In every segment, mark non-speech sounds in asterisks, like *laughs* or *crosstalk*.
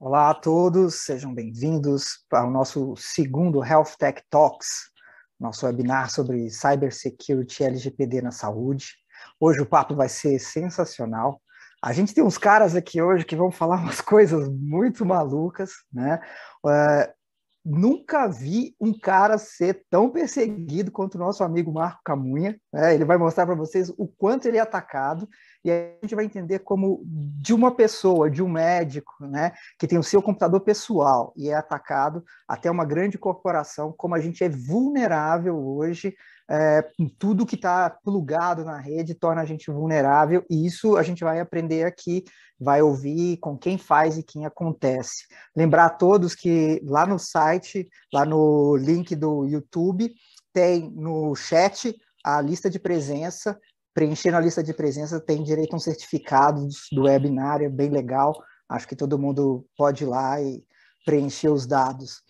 Olá a todos, sejam bem-vindos para o nosso segundo Health Tech Talks, nosso webinar sobre Cybersecurity LGPD na saúde. Hoje o papo vai ser sensacional. A gente tem uns caras aqui hoje que vão falar *laughs* umas coisas muito malucas, né? Uh, nunca vi um cara ser tão perseguido quanto o nosso amigo Marco Camunha. Né? Ele vai mostrar para vocês o quanto ele é atacado e a gente vai entender como de uma pessoa, de um médico, né, que tem o seu computador pessoal e é atacado, até uma grande corporação, como a gente é vulnerável hoje é, tudo que está plugado na rede torna a gente vulnerável, e isso a gente vai aprender aqui, vai ouvir com quem faz e quem acontece. Lembrar a todos que lá no site, lá no link do YouTube, tem no chat a lista de presença. Preenchendo a lista de presença, tem direito a um certificado do webinar, é bem legal. Acho que todo mundo pode ir lá e preencher os dados.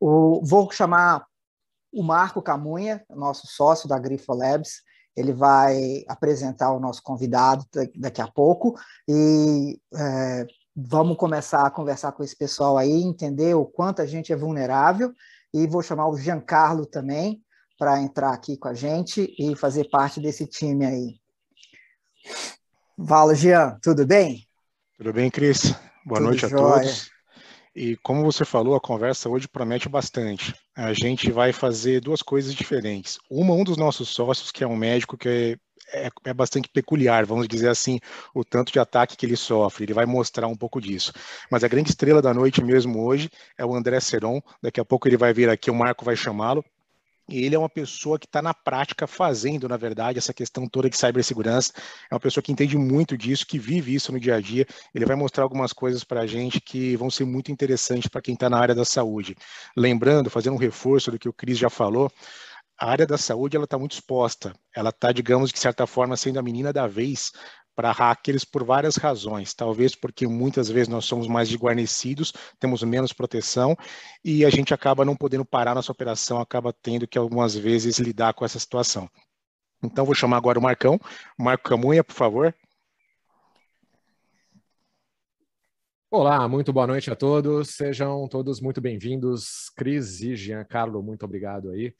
O, vou chamar o Marco Camunha, nosso sócio da Grifo Labs, ele vai apresentar o nosso convidado daqui a pouco e é, vamos começar a conversar com esse pessoal aí, entender o quanto a gente é vulnerável e vou chamar o Giancarlo também para entrar aqui com a gente e fazer parte desse time aí. Fala, Jean, tudo bem? Tudo bem, Cris? Boa tudo noite a todos. E como você falou, a conversa hoje promete bastante. A gente vai fazer duas coisas diferentes. Uma, um dos nossos sócios, que é um médico que é, é, é, bastante peculiar, vamos dizer assim, o tanto de ataque que ele sofre. Ele vai mostrar um pouco disso. Mas a grande estrela da noite mesmo hoje é o André Seron. Daqui a pouco ele vai vir aqui, o Marco vai chamá-lo. Ele é uma pessoa que está na prática fazendo, na verdade, essa questão toda de cibersegurança. É uma pessoa que entende muito disso, que vive isso no dia a dia. Ele vai mostrar algumas coisas para a gente que vão ser muito interessantes para quem está na área da saúde. Lembrando, fazendo um reforço do que o Cris já falou, a área da saúde ela está muito exposta. Ela está, digamos, de certa forma, sendo a menina da vez para hackers por várias razões. Talvez porque muitas vezes nós somos mais desguarnecidos, temos menos proteção e a gente acaba não podendo parar nossa operação, acaba tendo que algumas vezes lidar com essa situação. Então vou chamar agora o Marcão. Marco Camunha, por favor. Olá, muito boa noite a todos. Sejam todos muito bem-vindos. Cris e Giancarlo, muito obrigado aí.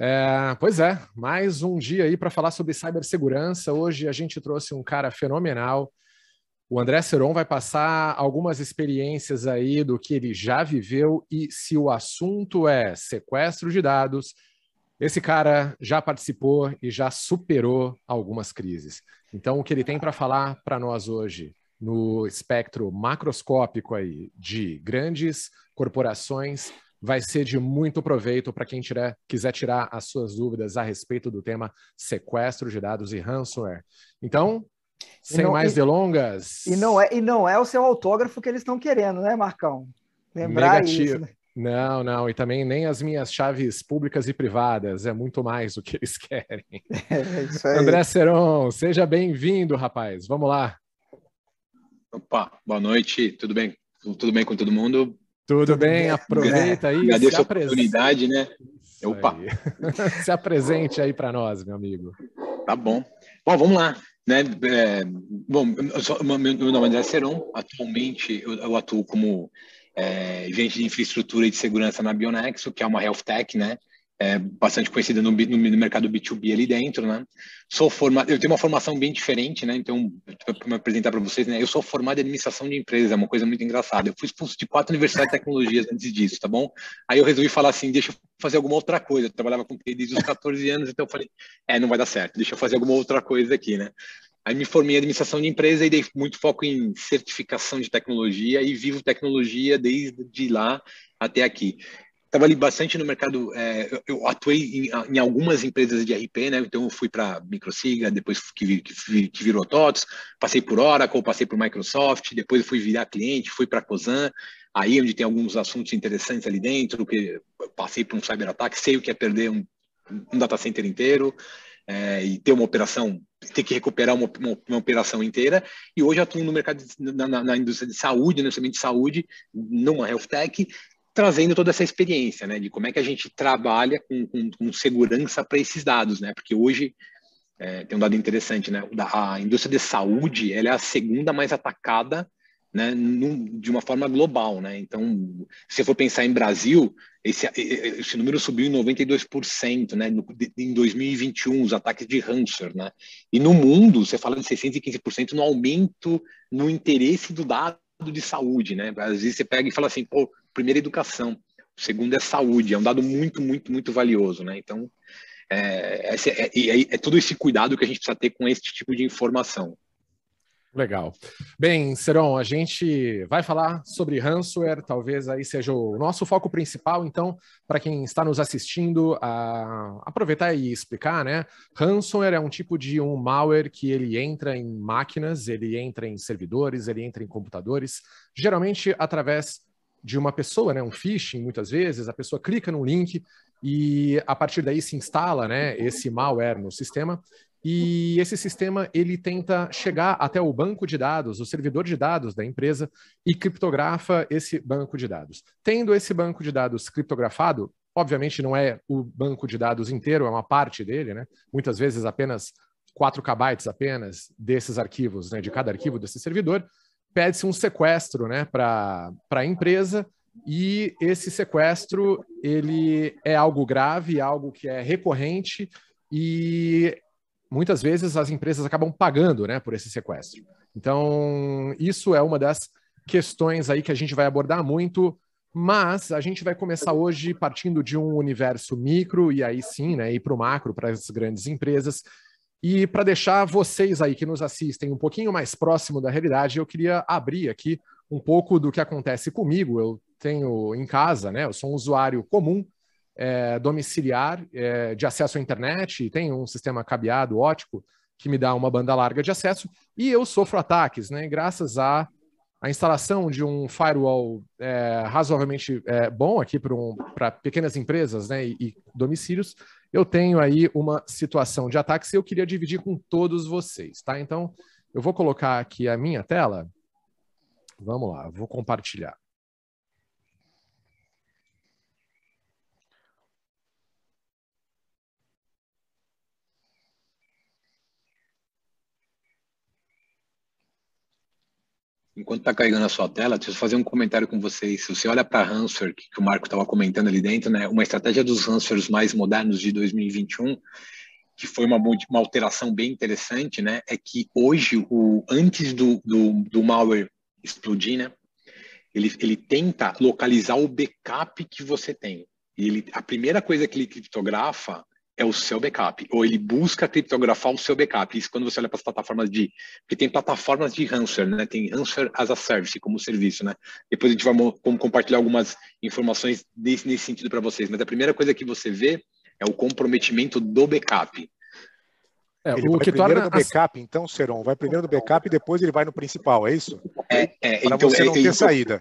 É, pois é, mais um dia aí para falar sobre cibersegurança. Hoje a gente trouxe um cara fenomenal. O André Seron vai passar algumas experiências aí do que ele já viveu e se o assunto é sequestro de dados, esse cara já participou e já superou algumas crises. Então, o que ele tem para falar para nós hoje, no espectro macroscópico aí de grandes corporações vai ser de muito proveito para quem tirar, quiser tirar as suas dúvidas a respeito do tema sequestro de dados e ransomware. Então, sem não, mais e, delongas. E não, é, e não é o seu autógrafo que eles estão querendo, né, Marcão? Lembrar Negativo. isso. Né? Não, não, e também nem as minhas chaves públicas e privadas, é muito mais o que eles *laughs* querem. *laughs* É isso aí. André Seron, seja bem-vindo, rapaz. Vamos lá. Opa, boa noite, tudo bem? Tudo bem com todo mundo? Tudo, Tudo bem? bem? Aproveita aí. Agradeço a oportunidade, né? Isso Opa! *laughs* se apresente aí para nós, meu amigo. Tá bom. Bom, vamos lá. Né? É, bom, sou, meu, nome é André Seron. Atualmente eu, eu atuo como é, gerente de infraestrutura e de segurança na Bionexo, que é uma health tech, né? É, bastante conhecida no, no, no, mercado B2B ali dentro, né? Sou formado, eu tenho uma formação bem diferente, né? Então, para me apresentar para vocês, né? Eu sou formado em administração de empresas, é uma coisa muito engraçada. Eu fui expulso de quatro universidades de tecnologias *laughs* antes disso, tá bom? Aí eu resolvi falar assim, deixa eu fazer alguma outra coisa. Eu trabalhava com TI desde os 14 anos, então eu falei, é, não vai dar certo, deixa eu fazer alguma outra coisa aqui, né? Aí me formei em administração de empresa e dei muito foco em certificação de tecnologia e vivo tecnologia desde lá até aqui trabalhei bastante no mercado, é, eu, atuei em, em, algumas empresas de RP, né? Então eu fui para Microsiga, depois que, que, que, virou TOTS, passei por Oracle, passei por Microsoft, depois fui virar cliente, fui para Cosan, aí onde tem alguns assuntos interessantes ali dentro, que passei por um cyberataque, sei o que é perder um, um data center inteiro. é, e ter uma operação, ter que recuperar uma, uma, uma operação inteira. E hoje atuo no mercado, de, na, na, indústria de saúde, no segmento de saúde, numa health tech, trazendo toda essa experiência, né, de como é que a gente trabalha com, com, com segurança para esses dados, né, porque hoje é, tem um dado interessante, né, a indústria de saúde, ela é a segunda mais atacada né, de uma forma global, né? Então, se for pensar em Brasil, esse, esse número subiu em 92%, né, no, em 2021, os ataques de ransomware, né? E no mundo, você fala de 615% no aumento no interesse do dado de saúde, né? Às vezes você pega e fala assim, pô, primeiro educação, o segundo é saúde, é um dado muito, muito, muito valioso, né? Então, é, é, é, é todo esse cuidado que a gente precisa ter com esse tipo de informação. Legal. Bem, Seron, a gente vai falar sobre ransomware, talvez aí seja o nosso foco principal, então, para quem está nos assistindo, a... aproveitar e explicar, né? Ransomware é um tipo de um malware que ele entra em máquinas, ele entra em servidores, ele entra em computadores, geralmente através de uma pessoa, né? Um phishing, muitas vezes, a pessoa clica no link e a partir daí se instala, né, esse malware no sistema e esse sistema ele tenta chegar até o banco de dados, o servidor de dados da empresa e criptografa esse banco de dados. Tendo esse banco de dados criptografado, obviamente não é o banco de dados inteiro, é uma parte dele, né? Muitas vezes apenas 4 KB apenas desses arquivos, né, de cada arquivo desse servidor, pede-se um sequestro, né, para a empresa e esse sequestro ele é algo grave, algo que é recorrente e muitas vezes as empresas acabam pagando né, por esse sequestro. Então, isso é uma das questões aí que a gente vai abordar muito, mas a gente vai começar hoje partindo de um universo micro e aí sim, né, ir para o macro, para as grandes empresas. E para deixar vocês aí que nos assistem um pouquinho mais próximo da realidade, eu queria abrir aqui um pouco do que acontece comigo. Eu tenho em casa, né? Eu sou um usuário comum é, domiciliar é, de acesso à internet, tem um sistema cabeado ótico que me dá uma banda larga de acesso, e eu sofro ataques, né? Graças à a, instalação de um firewall é, razoavelmente é, bom aqui para um, pequenas empresas né, e, e domicílios, eu tenho aí uma situação de ataques e eu queria dividir com todos vocês, tá? Então, eu vou colocar aqui a minha tela. Vamos lá, vou compartilhar. Enquanto está carregando a sua tela, deixa eu fazer um comentário com vocês. Se você olha para a Hanswer, que, que o Marco estava comentando ali dentro, né, uma estratégia dos Hanswers mais modernos de 2021, que foi uma, uma alteração bem interessante, né, é que hoje, o, antes do, do, do malware explodir, né, ele, ele tenta localizar o backup que você tem. E ele, a primeira coisa que ele criptografa é o seu backup, ou ele busca criptografar o seu backup. Isso quando você olha para as plataformas de. Porque tem plataformas de ransomware, né? Tem ransomware as a service, como serviço, né? Depois a gente vai compartilhar algumas informações nesse, nesse sentido para vocês. Mas a primeira coisa que você vê é o comprometimento do backup. É, ele o que primeiro torna... no backup, então, Seron, vai primeiro no backup e depois ele vai no principal, é isso? É, é para então, você não é, ter então, saída.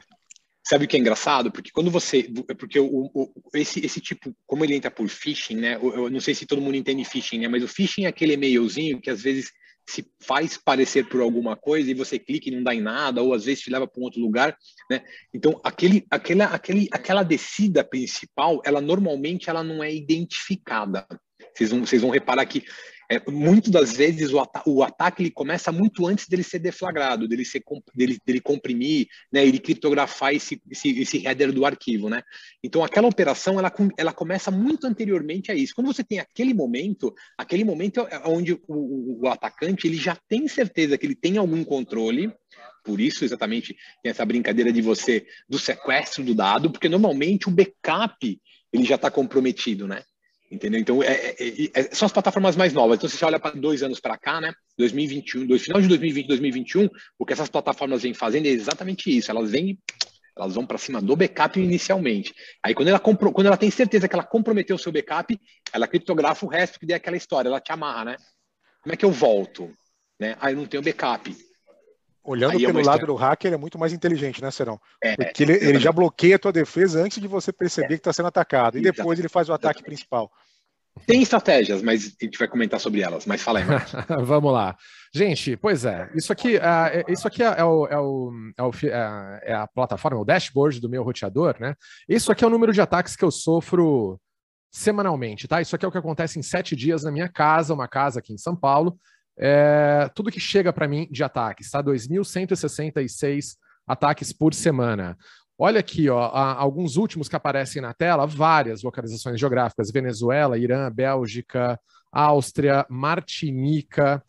Sabe o que é engraçado? Porque quando você. Porque o, o, esse, esse tipo, como ele entra por phishing, né? Eu, eu, não sei se todo mundo entende phishing, né? Mas o phishing é aquele e-mailzinho que às vezes se faz parecer por alguma coisa e você clica e não dá em nada, ou às vezes te leva para um outro lugar, né? Então, aquele, aquela, aquele, aquela descida principal, ela normalmente ela não é identificada. Vocês vão, vocês vão reparar que é, muito das vezes o, ata o, ataque ele começa muito antes dele ser deflagrado, dele, ser dele, dele comprimir, né, ele criptografar esse, esse, esse, header do arquivo, né? Então aquela operação ela, ela começa muito anteriormente a isso. Quando você tem aquele momento, aquele momento é onde o, o atacante ele já tem certeza que ele tem algum controle, por isso exatamente tem essa brincadeira de você do sequestro do dado, porque normalmente o backup ele já está comprometido, né? Entendeu? Então, é, é, é, é, são as plataformas mais novas. Então, se você olha para dois anos para cá, né? 2021, dois, final de 2020, 2021, o que essas plataformas vêm fazendo é exatamente isso. Elas vêm, elas vão para cima do backup inicialmente. Aí, quando ela, compro, quando ela tem certeza que ela comprometeu o seu backup, ela criptografa o resto que der aquela história, ela te amarra, né? Como é que eu volto? Né? Aí eu não tenho backup. Olhando Aí pelo é lado do hacker, ele é muito mais inteligente, né, Serão? É, Porque ele, ele, já bloqueia a tua defesa antes de você perceber é. que está sendo atacado. E depois ele faz o ataque principal. Tem estratégias, mas a gente vai comentar sobre elas. Mas fala aí, *laughs* Vamos lá. Gente, pois é, isso aqui, uh, isso aqui é, o, é, o, é, o, é, é, a plataforma, o dashboard do meu roteador, né? Isso aqui é o número de ataques que eu sofro semanalmente, tá? Isso aqui é o que acontece em sete dias na minha casa, uma casa aqui em São Paulo. É, tudo que chega para mim de ataques, tá? 2.166 ataques por semana. Olha aqui, ó, alguns últimos que aparecem na tela, várias localizações geográficas: Venezuela, Irã, Bélgica, Áustria, Martinica.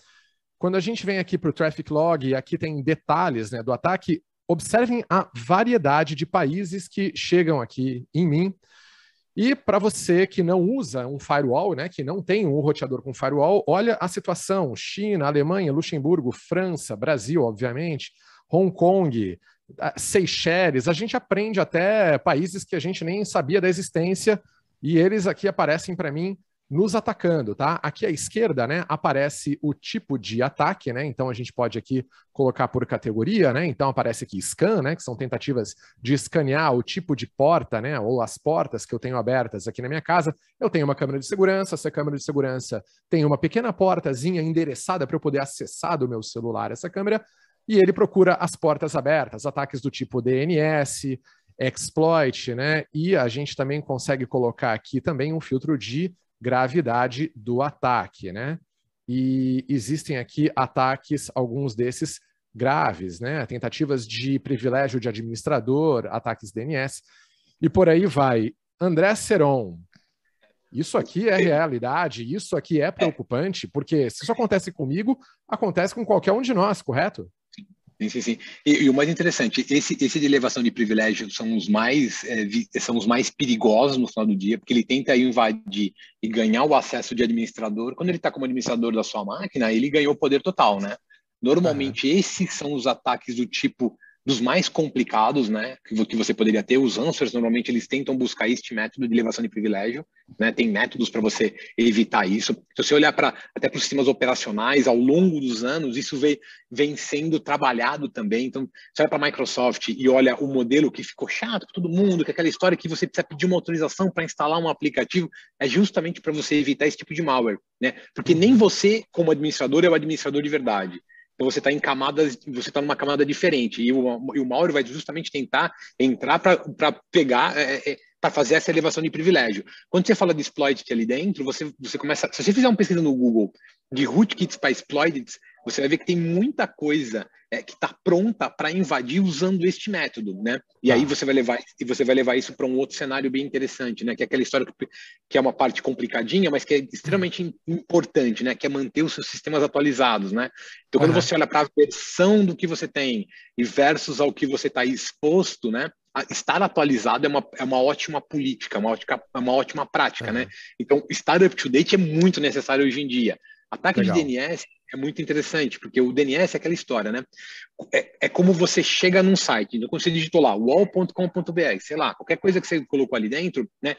Quando a gente vem aqui para o traffic log, aqui tem detalhes né, do ataque. Observem a variedade de países que chegam aqui em mim. E para você que não usa um firewall, né, que não tem um roteador com firewall, olha a situação: China, Alemanha, Luxemburgo, França, Brasil, obviamente, Hong Kong, Seychelles, a gente aprende até países que a gente nem sabia da existência e eles aqui aparecem para mim nos atacando, tá? Aqui à esquerda, né, aparece o tipo de ataque, né? Então a gente pode aqui colocar por categoria, né? Então aparece aqui scan, né, que são tentativas de escanear o tipo de porta, né, ou as portas que eu tenho abertas aqui na minha casa. Eu tenho uma câmera de segurança, essa câmera de segurança tem uma pequena portazinha endereçada para eu poder acessar do meu celular essa câmera e ele procura as portas abertas, ataques do tipo DNS, exploit, né? E a gente também consegue colocar aqui também um filtro de gravidade do ataque, né? E existem aqui ataques, alguns desses graves, né? Tentativas de privilégio de administrador, ataques DNS, e por aí vai. André Seron, isso aqui é realidade, isso aqui é preocupante, porque se isso acontece comigo, acontece com qualquer um de nós, correto? Sim, sim, sim. E, e, o mais interessante, esse, esse de elevação de privilégio são os mais é, vi, são os mais perigosos no final do dia, porque ele tenta invadir e ganhar o acesso de administrador. Quando ele está como administrador da sua máquina, ele ganhou o poder total, né? Normalmente uhum. esses são os ataques do tipo dos mais complicados, né, que você poderia ter. Os answers, normalmente, eles tentam buscar este método de elevação de privilégio, né, tem métodos para você evitar isso. Se você olhar para até para os sistemas operacionais, ao longo dos anos, isso vem, vem sendo trabalhado também. Então, você olha para a Microsoft e olha o modelo que ficou chato para todo mundo, que é aquela história que você precisa pedir uma autorização para instalar um aplicativo, é justamente para você evitar esse tipo de malware, né, porque nem você, como administrador, é o administrador de verdade. Então você está em camadas, você está numa camada diferente. E o, e o Mauro vai justamente tentar entrar para pegar, é, é, para fazer essa elevação de privilégio. Quando você fala de exploit ali dentro, você, você começa. Se você fizer uma pesquisa no Google de rootkits para exploits, você vai ver que tem muita coisa é, que está pronta para invadir usando este método, né? E aí ah. você vai levar e você vai levar isso para um outro cenário bem interessante, né? Que é aquela história que, que, é uma parte complicadinha, mas que é extremamente importante, né? Que é manter os seus sistemas atualizados, né? Então quando uhum. você olha para a versão do que você tem e versus ao que você está exposto, né? estar atualizado é uma, é uma ótima política, uma ótima, uma ótima prática, uhum. né? Então, estar up to date é muito necessário hoje em dia. Ataque Legal. de DNS é muito interessante, porque o DNS é aquela história, né? É, é como você chega num site, então quando você digitou lá, wall.com.br, sei lá, qualquer coisa que você colocou ali dentro, né?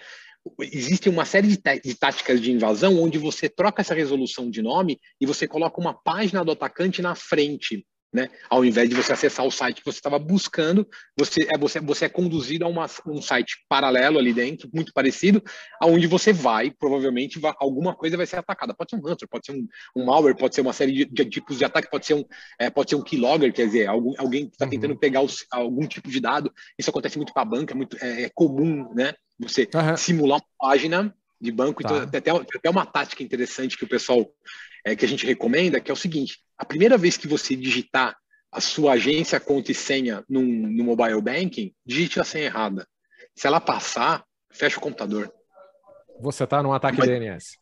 Existe uma série de, de, táticas de invasão onde você troca essa resolução de nome e você coloca uma página do atacante na frente né? Ao invés de você acessar o site que você estava buscando, você é, você, você é conduzido a uma, um site paralelo ali dentro, muito parecido, aonde você vai, provavelmente vai, alguma coisa vai ser atacada. Pode ser um hunter, pode ser um, um malware, pode ser uma série de, de, tipos de ataque, pode ser um, é, pode ser um keylogger, quer dizer, algum, alguém que está uhum. tentando pegar os, algum tipo de dado. Isso acontece muito para a banca, é, muito, é, é, comum, né? Você uhum. simular uma página de banco. Então, tá. Então, até, até uma tática interessante que o pessoal é, que a gente recomenda, que é o seguinte: a primeira vez que você digitar a sua agência, conta e senha no mobile banking, digite a senha errada. Se ela passar, fecha o computador. Você está num ataque é uma, DNS.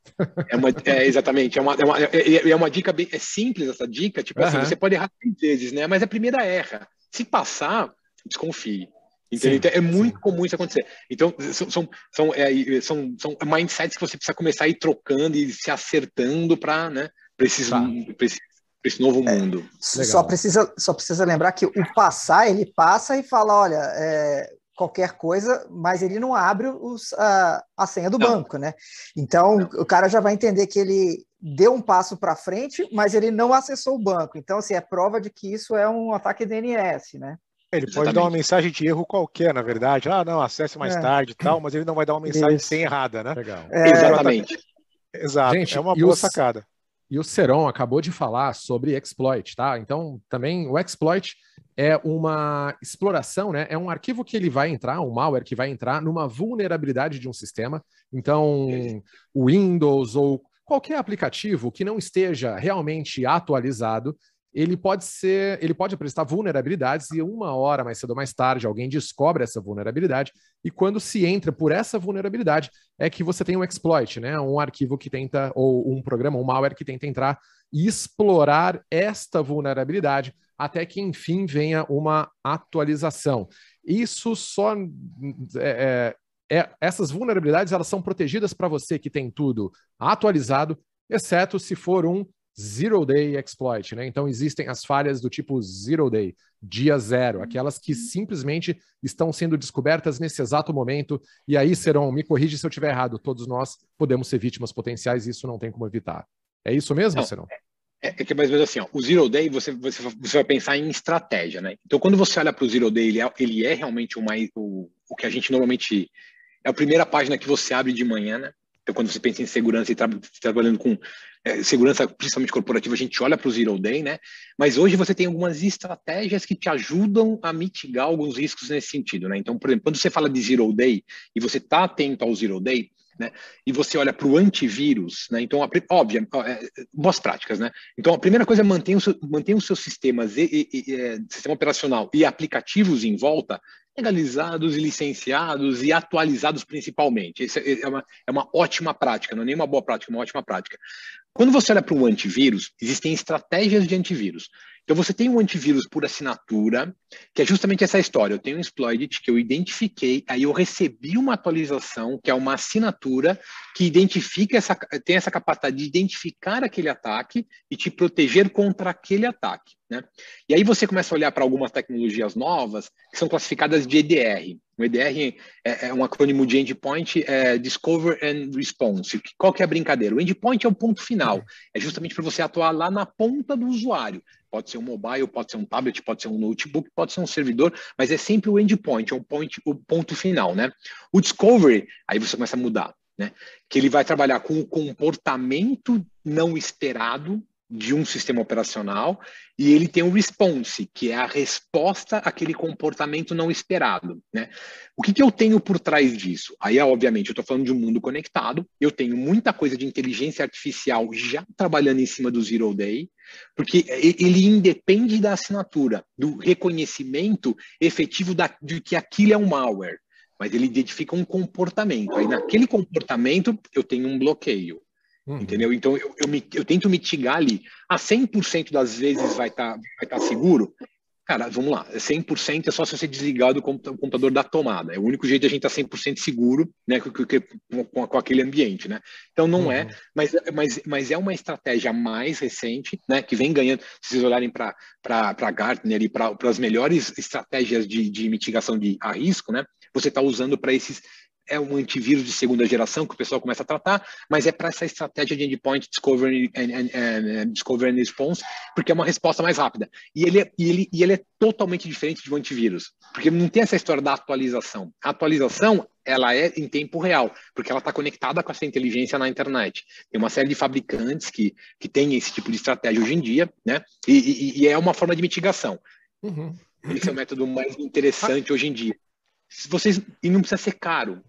É, uma, é, exatamente. É uma, é, uma, é, é uma dica bem. É simples essa dica. Tipo uhum. assim, você pode errar três vezes, né? Mas a primeira erra. Se passar, desconfie. Entendeu? Então, é muito sim. comum isso acontecer. Então, são, são, são, é, são, são mindsets que você precisa começar a ir trocando e se acertando para né, esse, tá. esse, esse, novo é, mundo. É, só, precisa, só precisa lembrar que o passar, ele passa e fala: olha, é, qualquer coisa, mas ele não abre os, a, a senha do não. banco, né? Então, não. o cara já vai entender que ele deu um passo para frente, mas ele não acessou o banco. Então, assim, é prova de que isso é um ataque DNS, né? Ele Exatamente. pode dar uma mensagem de erro qualquer, na verdade. Ah, não, acesse mais é. tarde e tal, mas ele não vai dar uma mensagem Isso. sem errada, né? Legal. É, Exatamente. Exato, Gente, é uma boa o, sacada. E o Seron acabou de falar sobre exploit, tá? Então, também o exploit é uma exploração, né? É um arquivo que ele vai entrar, um malware que vai entrar numa vulnerabilidade de um sistema. Então, o Windows ou qualquer aplicativo que não esteja realmente atualizado, ele pode ser, ele pode apresentar vulnerabilidades e uma hora mais cedo ou mais tarde alguém descobre essa vulnerabilidade e quando se entra por essa vulnerabilidade é que você tem um exploit, né? Um arquivo que tenta ou um programa, um malware que tenta entrar e explorar esta vulnerabilidade até que enfim venha uma atualização. Isso só é, é, é, essas vulnerabilidades elas são protegidas para você que tem tudo atualizado, exceto se for um zero day exploit, né? Então existem as falhas do tipo zero day, dia zero, aquelas que simplesmente estão sendo descobertas nesse exato momento. E aí, Seron, me corrige se eu estiver errado. Todos nós podemos ser vítimas potenciais e isso não tem como evitar. É isso mesmo, Seron? É, é que mais ou menos assim, ó, o Zero Day você, você, você vai pensar em estratégia, né? Então, quando você olha para o Zero Day, ele é, ele é realmente uma, o, o que a gente normalmente. É a primeira página que você abre de manhã, né? Então, quando você pensa em segurança e tra trabalhando com é, segurança, principalmente corporativa, a gente olha para o Zero Day, né? Mas hoje você tem algumas estratégias que te ajudam a mitigar alguns riscos nesse sentido, né? Então, por exemplo, quando você fala de Zero Day e você está atento ao Zero Day, né? E você olha para o antivírus, né? Então, a, óbvio, é, boas práticas, né? Então, a primeira coisa é manter, o seu, manter os seus sistemas, e, e, e, é, sistema operacional e aplicativos em volta legalizados e licenciados e atualizados principalmente. Isso é, é uma, é uma ótima prática, não é nem uma boa prática, é uma ótima prática. Quando você olha para o antivírus, existem estratégias de antivírus. Então você tem um antivírus por assinatura, que é justamente essa história. Eu tenho um exploit que eu identifiquei, aí eu recebi uma atualização, que é uma assinatura que identifica essa, tem essa capacidade de identificar aquele ataque e te proteger contra aquele ataque. Né? E aí você começa a olhar para algumas tecnologias novas que são classificadas de EDR. O EDR é, é um acrônimo de Endpoint é Discover and Response. Qual que é a brincadeira? O Endpoint é o ponto final. É justamente para você atuar lá na ponta do usuário. Pode ser um mobile, pode ser um tablet, pode ser um notebook, pode ser um servidor, mas é sempre o endpoint, é o, point, o ponto final, né? O discovery, aí você começa a mudar, né? Que ele vai trabalhar com o comportamento não esperado de um sistema operacional e ele tem o response, que é a resposta àquele comportamento não esperado. Né? O que, que eu tenho por trás disso? Aí, obviamente, eu estou falando de um mundo conectado, eu tenho muita coisa de inteligência artificial já trabalhando em cima do Zero Day, porque ele independe da assinatura, do reconhecimento efetivo da, de que aquilo é um malware, mas ele identifica um comportamento. Aí, naquele comportamento, eu tenho um bloqueio. Uhum. Entendeu? Então eu, eu, eu, tento mitigar ali. A 100% das vezes vai estar tá, vai tá seguro. Cara, vamos lá. 100% é só se você desligar do computador da tomada. É o único jeito de a gente estar tá 100% seguro né, com, com, com, aquele ambiente. Né? Então não é, uhum. é, mas, mas, mas é uma estratégia mais recente né, que vem ganhando. Se vocês olharem para Gartner e para as melhores estratégias de, de mitigação de a risco, né, você está usando para esses é um antivírus de segunda geração que o pessoal começa a tratar, mas é para essa estratégia de endpoint discovery and, and, and, discovery and response, porque é uma resposta mais rápida. E ele, é, e, ele, e ele é totalmente diferente de um antivírus, porque não tem essa história da atualização. A atualização ela é em tempo real, porque ela está conectada com essa inteligência na internet. Tem uma série de fabricantes que, que têm esse tipo de estratégia hoje em dia, né? E, e, e é uma forma de mitigação. Uhum. Esse é o método mais interessante hoje em dia. Se vocês, e não precisa ser caro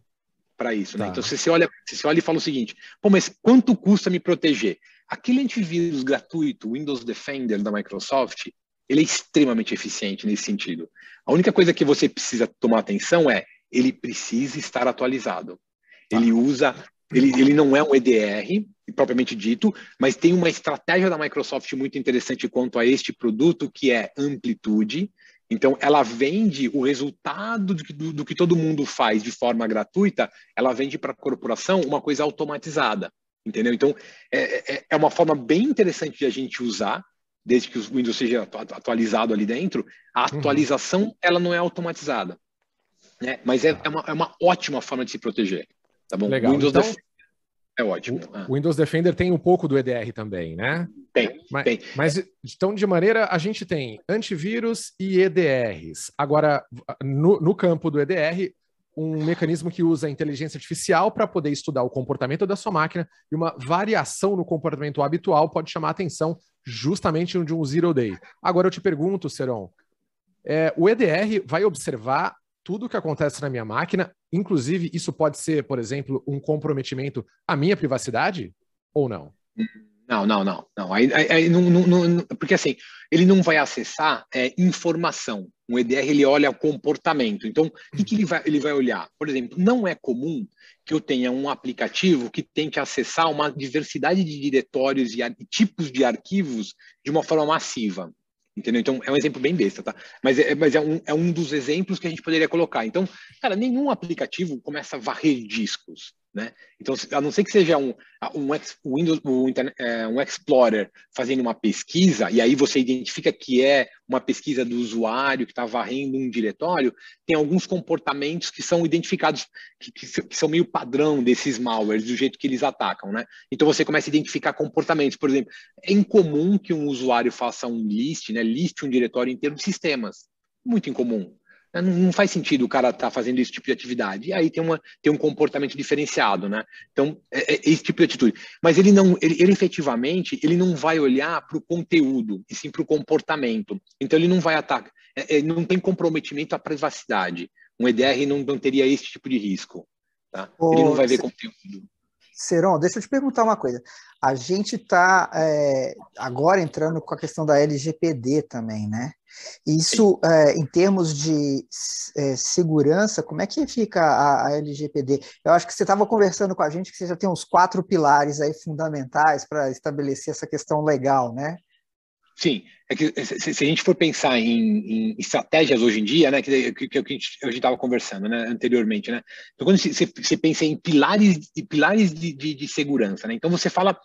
para isso. Né? Tá. Né? Então, se você, olha, se você olha e fala o seguinte: pô, mas quanto custa me proteger? Aquele antivírus gratuito, Windows Defender da Microsoft, ele é extremamente eficiente nesse sentido. A única coisa que você precisa tomar atenção é ele precisa estar atualizado. Tá. Ele usa, ele, ele não é um EDR, propriamente dito, mas tem uma estratégia da Microsoft muito interessante quanto a este produto, que é amplitude. Então, ela vende o resultado do que, do, do que todo mundo faz de forma gratuita, ela vende para a corporação uma coisa automatizada, entendeu? Então, é, é, é, uma forma bem interessante de a gente usar, desde que o Windows seja atualizado ali dentro. A uhum. atualização, uhum. ela não é automatizada, né? Mas é, é, uma, é uma ótima forma de se proteger, tá bom? Legal. Windows então... É ótimo. O ah. Windows Defender tem um pouco do EDR também, né? Tem, mas, tem. Mas, então, de maneira, a gente tem antivírus e EDRs. Agora, no, no campo do EDR, um mecanismo que usa a inteligência artificial para poder estudar o comportamento da sua máquina e uma variação no comportamento habitual pode chamar a atenção justamente de um zero day. Agora eu te pergunto, Seron, é, o EDR vai observar tudo o que acontece na minha máquina, inclusive isso pode ser, por exemplo, um comprometimento à minha privacidade ou não? Não, não, não, não. Aí, aí não, não, não, porque assim, ele não vai acessar é, informação. Um EDR ele olha o comportamento. Então, o que, que, ele, vai, ele vai olhar? Por exemplo, não é comum que eu tenha um aplicativo que tente acessar uma diversidade de diretórios e, e tipos de arquivos de uma forma massiva. Entendeu? Então, é um exemplo bem besta, tá? Mas, é, mas é, um, é um dos exemplos que a gente poderia colocar. Então, cara, nenhum aplicativo começa a varrer discos. Né? Então, a não ser que seja um, um, Windows, um, é, um Explorer fazendo uma pesquisa, e aí você identifica que é uma pesquisa do usuário que está varrendo um diretório, tem alguns comportamentos que são identificados, que, que, são meio padrão desses malwares, do jeito que eles atacam. Né? Então, você começa a identificar comportamentos. Por exemplo, é incomum que um usuário faça um list, né? list um diretório inteiro de sistemas. Muito incomum. Não, não, faz sentido o cara estar tá fazendo esse tipo de atividade. E aí tem, uma, tem um comportamento diferenciado, né? Então, é, é esse tipo de atitude. Mas ele não, ele, ele efetivamente, ele não vai olhar para o conteúdo, e sim para o comportamento. Então, ele não vai atacar, é, é, não tem comprometimento à privacidade. Um EDR não, não teria esse tipo de risco. Tá? Ele não vai ver conteúdo. Seron, deixa eu te perguntar uma coisa. A gente está é, agora entrando com a questão da LGPD também, né? Isso, é, em termos de é, segurança, como é que fica a, a LGPD? Eu acho que você estava conversando com a gente que você já tem uns quatro pilares aí fundamentais para estabelecer essa questão legal, né? Sim, é que se, a gente for pensar em, em, estratégias hoje em dia, né, que, que, que a gente estava conversando né, anteriormente, né? Então, quando você, você pensa em pilares, pilares de, de, de segurança, né? Então você fala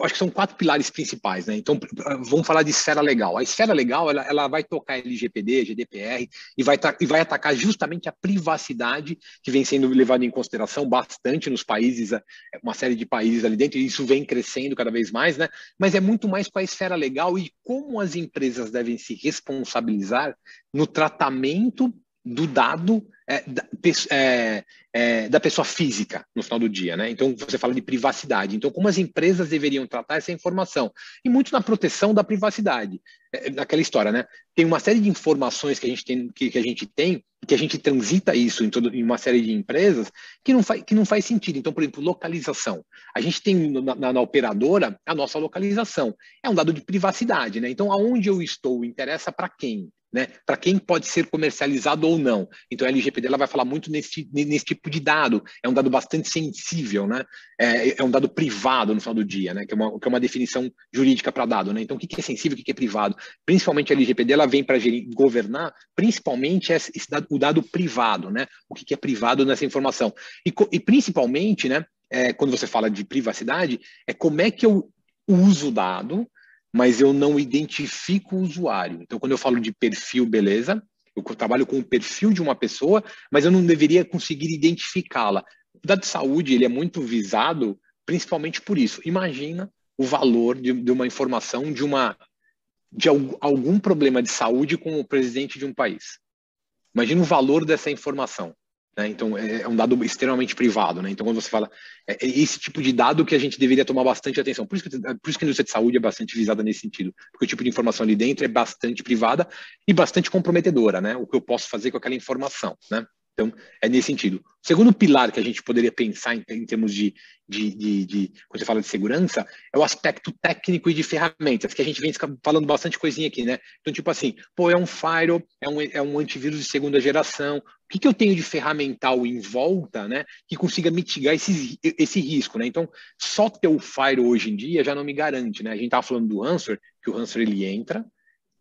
acho que são quatro pilares principais, né? Então, vamos falar de esfera legal. A esfera legal, ela, ela vai tocar LGPD, GDPR e vai, e vai atacar justamente a privacidade que vem sendo levada em consideração bastante nos países, é, uma série de países ali dentro, e isso vem crescendo cada vez mais, né? Mas é muito mais com a esfera legal e como as empresas devem se responsabilizar no tratamento do dado é, da, é, é, da, pessoa física no final do dia, né? Então você fala de privacidade. Então, como as empresas deveriam tratar essa informação? E muito na proteção da privacidade. É, naquela história, né? Tem uma série de informações que a gente tem, que, que a gente tem, que a gente transita isso em, todo, em uma série de empresas, que não, faz, que não faz sentido. Então, por exemplo, localização. A gente tem na, na, na operadora a nossa localização. É um dado de privacidade, né? Então, aonde eu estou interessa para quem? Né? Para quem pode ser comercializado ou não. Então a LGPD ela vai falar muito nesse, nesse tipo de dado. É um dado bastante sensível, né? É, é um dado privado no final do dia, né? Que é uma, que é uma definição jurídica para dado, né? Então o que, é sensível, o que, é privado? Principalmente a LGPD ela vem para governar, principalmente esse, dado, o dado privado, né? O que, que é privado nessa informação e, e principalmente, né? É, quando você fala de privacidade, é como é que eu uso o dado mas eu não identifico o usuário. Então, quando eu falo de perfil, beleza, eu trabalho com o perfil de uma pessoa, mas eu não deveria conseguir identificá-la. O dado de saúde ele é muito visado principalmente por isso. Imagina o valor de, de uma informação de uma de algum problema de saúde com o presidente de um país. Imagina o valor dessa informação. Né? Então, é, é um dado extremamente privado. Né? Então, quando você fala, é, é, esse tipo de dado que a gente deveria tomar bastante atenção. Por isso, que, por isso que a indústria de saúde é bastante visada nesse sentido, porque o tipo de informação ali dentro é bastante privada e bastante comprometedora, né? o que eu posso fazer com aquela informação. Né? Então, é nesse sentido. O segundo pilar que a gente poderia pensar em, em termos de, de, de, de, quando você fala de segurança, é o aspecto técnico e de ferramentas, que a gente vem falando bastante coisinha aqui, né? Então, tipo assim, pô, é um firewall, é um, é um antivírus de segunda geração, o que, que eu tenho de ferramental em volta, né, que consiga mitigar esse, esse risco, né? Então, só ter o firewall hoje em dia já não me garante, né? A gente estava falando do Answer, que o Answer ele entra,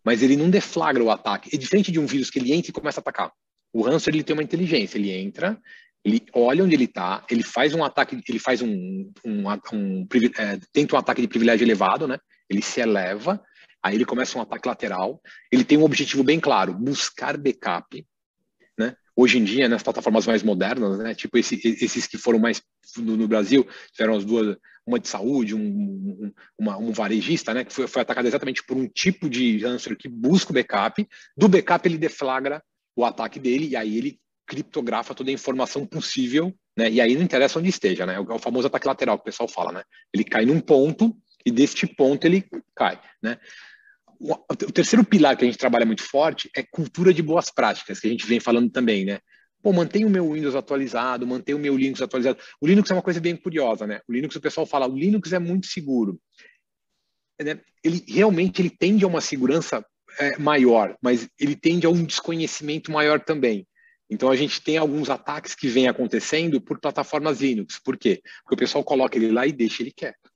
mas ele não deflagra o ataque. É diferente de um vírus que ele entra e começa a atacar. O Hanser ele tem uma inteligência, ele entra, ele olha onde ele está, ele faz um ataque, ele faz um, um, um é, tenta um ataque de privilégio elevado, né? Ele se eleva, aí ele começa um ataque lateral. Ele tem um objetivo bem claro: buscar backup, né? Hoje em dia, nas plataformas mais modernas, né? Tipo esse, esses que foram mais no, no, Brasil, tiveram as duas, uma de saúde, um, um, uma, um varejista, né? Que foi, foi atacado exatamente por um tipo de answer que busca o backup. Do backup ele deflagra o ataque dele e aí ele criptografa toda a informação possível, né? E aí não interessa onde esteja, né? É o famoso ataque lateral que o pessoal fala, né? Ele cai num ponto e deste ponto ele cai, né? O terceiro pilar que a gente trabalha muito forte é cultura de boas práticas, que a gente vem falando também, né? Pô, mantenha o meu Windows atualizado, mantenha o meu Linux atualizado. O Linux é uma coisa bem curiosa, né? O Linux, o pessoal fala, o Linux é muito seguro. Né? Ele realmente ele tende a uma segurança é, maior, mas ele tende a um desconhecimento maior também. Então a gente tem alguns ataques que vêm acontecendo por plataformas Linux. Por quê? Porque o pessoal coloca ele lá e deixa ele quieto.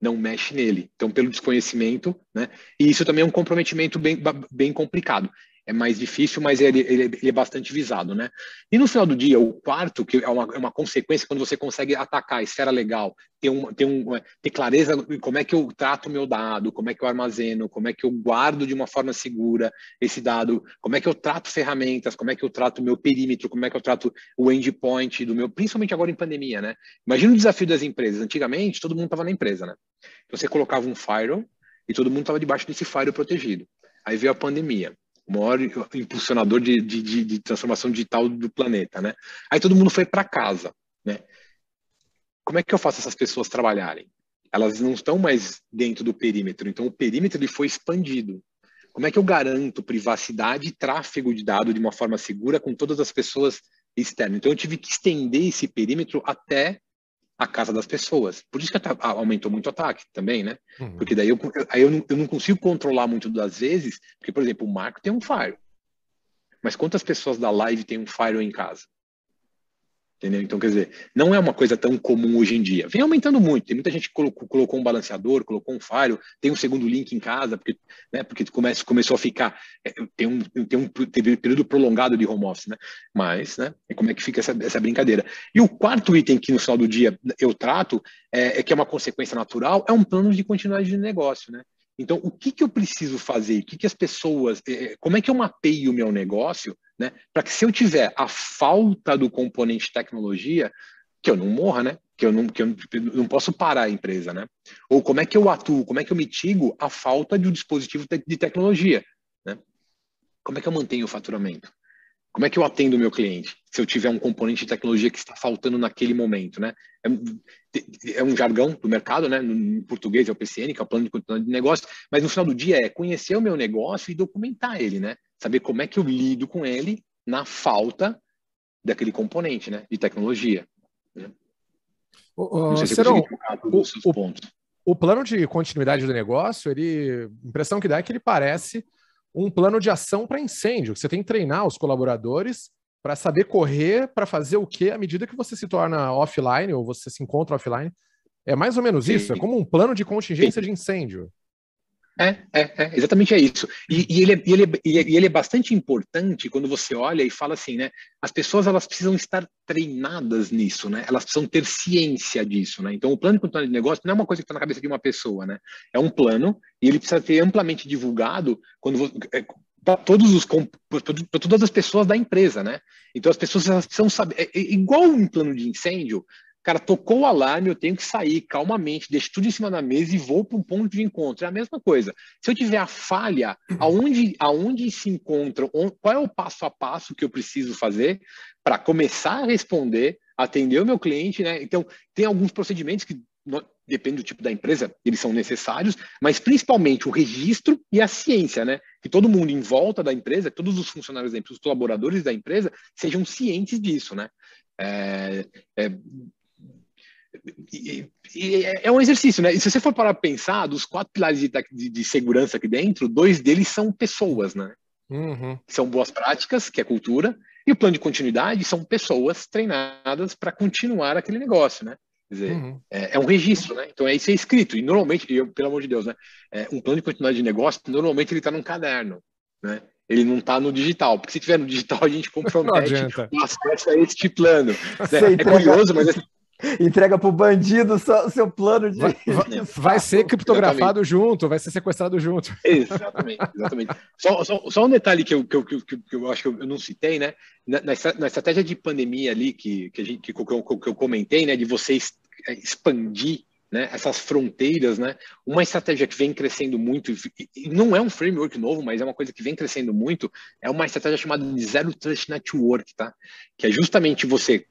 Não mexe nele. Então, pelo desconhecimento, né? E isso também é um comprometimento bem, bem complicado é mais difícil, mas ele, ele, ele, é bastante visado, né? E no final do dia, o quarto, que é uma, é uma consequência quando você consegue atacar a esfera legal, ter, um, ter, um, ter clareza em como é que eu trato o meu dado, como é que eu armazeno, como é que eu guardo de uma forma segura esse dado, como é que eu trato ferramentas, como é que eu trato o meu perímetro, como é que eu trato o endpoint do meu, principalmente agora em pandemia, né? Imagina o desafio das empresas. Antigamente, todo mundo estava na empresa, né? Então, você colocava um firewall e todo mundo estava debaixo desse firewall protegido. Aí veio a pandemia o maior impulsionador de, de, de, transformação digital do planeta, né? Aí todo mundo foi para casa, né? Como é que eu faço essas pessoas trabalharem? Elas não estão mais dentro do perímetro, então o perímetro ele foi expandido. Como é que eu garanto privacidade e tráfego de dados de uma forma segura com todas as pessoas externas? Então eu tive que estender esse perímetro até a casa das pessoas. Por isso que aumentou muito o ataque também, né? Uhum. Porque daí eu, aí eu não, eu não consigo controlar muito das vezes, porque, por exemplo, o Marco tem um Fire. Mas quantas pessoas da live tem um Fire em casa? Entendeu? Então, quer dizer, não é uma coisa tão comum hoje em dia. Vem aumentando muito. Tem muita gente que colocou, colocou um balanceador, colocou um firewall, tem um segundo link em casa, porque, né, porque começa, começou a ficar. É, tem, um, tem um período prolongado de home office, né? Mas, né? como é que fica essa, essa brincadeira? E o quarto item que no final do dia eu trato, é, é que é uma consequência natural, é um plano de continuidade de negócio, né? Então, o que, que eu preciso fazer? O que, que as pessoas. É, como é que eu mapeio o meu negócio né? Para que se eu tiver a falta do componente tecnologia, que eu não morra, né? Que eu não, que eu não posso parar a empresa, né? Ou como é que eu atuo, como é que eu mitigo a falta de um dispositivo de tecnologia, né? Como é que eu mantenho o faturamento? Como é que eu atendo o meu cliente se eu tiver um componente de tecnologia que está faltando naquele momento, né? É, é um jargão do mercado, né? Em português é o PCN, que é o plano de continuidade de negócio, mas no final do dia é conhecer o meu negócio e documentar ele, né? Saber como é que eu lido com ele na falta daquele componente, né, de tecnologia. Né? Se Serão, o, o, o, plano de continuidade do negócio, ele, a impressão que dá é que ele parece um plano de ação para incêndio. Você tem que treinar os colaboradores para saber correr, para fazer o que à medida que você se torna offline ou você se encontra offline. É mais ou menos Sim. isso, é como um plano de contingência Sim. de incêndio. É, é, é, exatamente é isso. E, e, ele é, e, ele é, e ele é bastante importante quando você olha e fala assim, né? As pessoas elas precisam estar treinadas nisso, né? Elas precisam ter ciência disso, né? Então o plano de continuidade de negócio não é uma coisa que está na cabeça de uma pessoa, né? É um plano e ele precisa ser amplamente divulgado quando é, para todos os para todas as pessoas da empresa, né? Então as pessoas elas precisam saber, é, é igual um plano de incêndio, Cara, tocou o alarme, eu tenho que sair calmamente, deixo tudo em cima da mesa e vou para um ponto de encontro. É a mesma coisa. Se eu tiver a falha, aonde, aonde se encontra, qual é o passo a passo que eu preciso fazer para começar a responder, atender o meu cliente, né? Então, tem alguns procedimentos que depende do tipo da empresa, eles são necessários, mas principalmente o registro e a ciência, né? Que todo mundo em volta da empresa, todos os funcionários da empresa, os colaboradores da empresa, sejam cientes disso, né? É, é, e, e é um exercício, né? E se você for parar para pensar, dos quatro pilares de, de, de, segurança aqui dentro, dois deles são pessoas, né? Uhum. São boas práticas, que é cultura, e o plano de continuidade são pessoas treinadas para continuar aquele negócio, né? Quer dizer, uhum. é, é, um registro, né? Então é isso é escrito. E normalmente, eu, pelo amor de Deus, né? É, um plano de continuidade de negócio, normalmente ele está num caderno, né? Ele não está no digital, porque se tiver no digital a gente compromete o acesso a este plano. Né? É curioso, mas entrega para o bandido o seu plano de. Vai, *laughs* vai, ser criptografado exatamente. junto, vai ser sequestrado junto. *laughs* Exatamente, exatamente. Só, só, só um detalhe que eu, que, eu, que, que eu acho que eu não citei, né? Na, na estratégia de pandemia ali que, que, a gente, que, eu, que eu comentei, né? De vocês é, expandir né, essas fronteiras, né, uma estratégia que vem crescendo muito, e não é um framework novo, mas é uma coisa que vem crescendo muito, é uma estratégia chamada de Zero Trust Network, tá? Que é justamente você,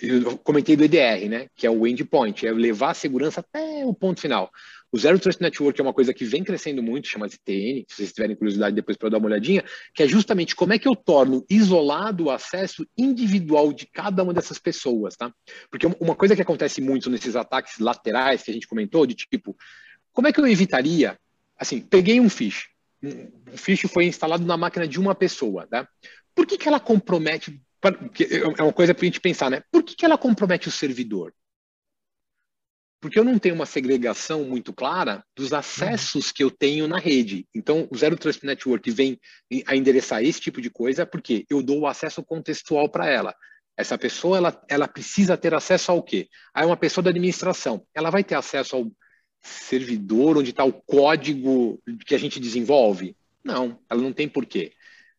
eu comentei do EDR, né, que é o endpoint, é levar a segurança até o ponto final. O Zero Trust Network é uma coisa que vem crescendo muito, chama ZTN, se vocês tiverem curiosidade depois para dar uma olhadinha, que é justamente como é que eu torno isolado o acesso individual de cada uma dessas pessoas, tá? Porque uma coisa que acontece muito nesses ataques laterais que a gente comentou, de tipo, como é que eu evitaria, assim, peguei um fish, um fish foi instalado na máquina de uma pessoa, tá? Por que, que ela compromete, é uma coisa para a gente pensar, né? Por que, que ela compromete o servidor? porque eu não tenho uma segregação muito clara dos acessos que eu tenho na rede. Então, o Zero Trust Network vem a endereçar esse tipo de coisa porque eu dou o acesso contextual para ela. Essa pessoa, ela, ela precisa ter acesso ao quê? Aí uma pessoa da administração, ela vai ter acesso ao servidor onde está o código que a gente desenvolve? Não, ela não tem porquê.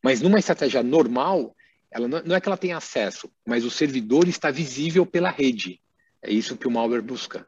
Mas numa estratégia normal, ela não é que ela tem acesso, mas o servidor está visível pela rede. É isso que o malware busca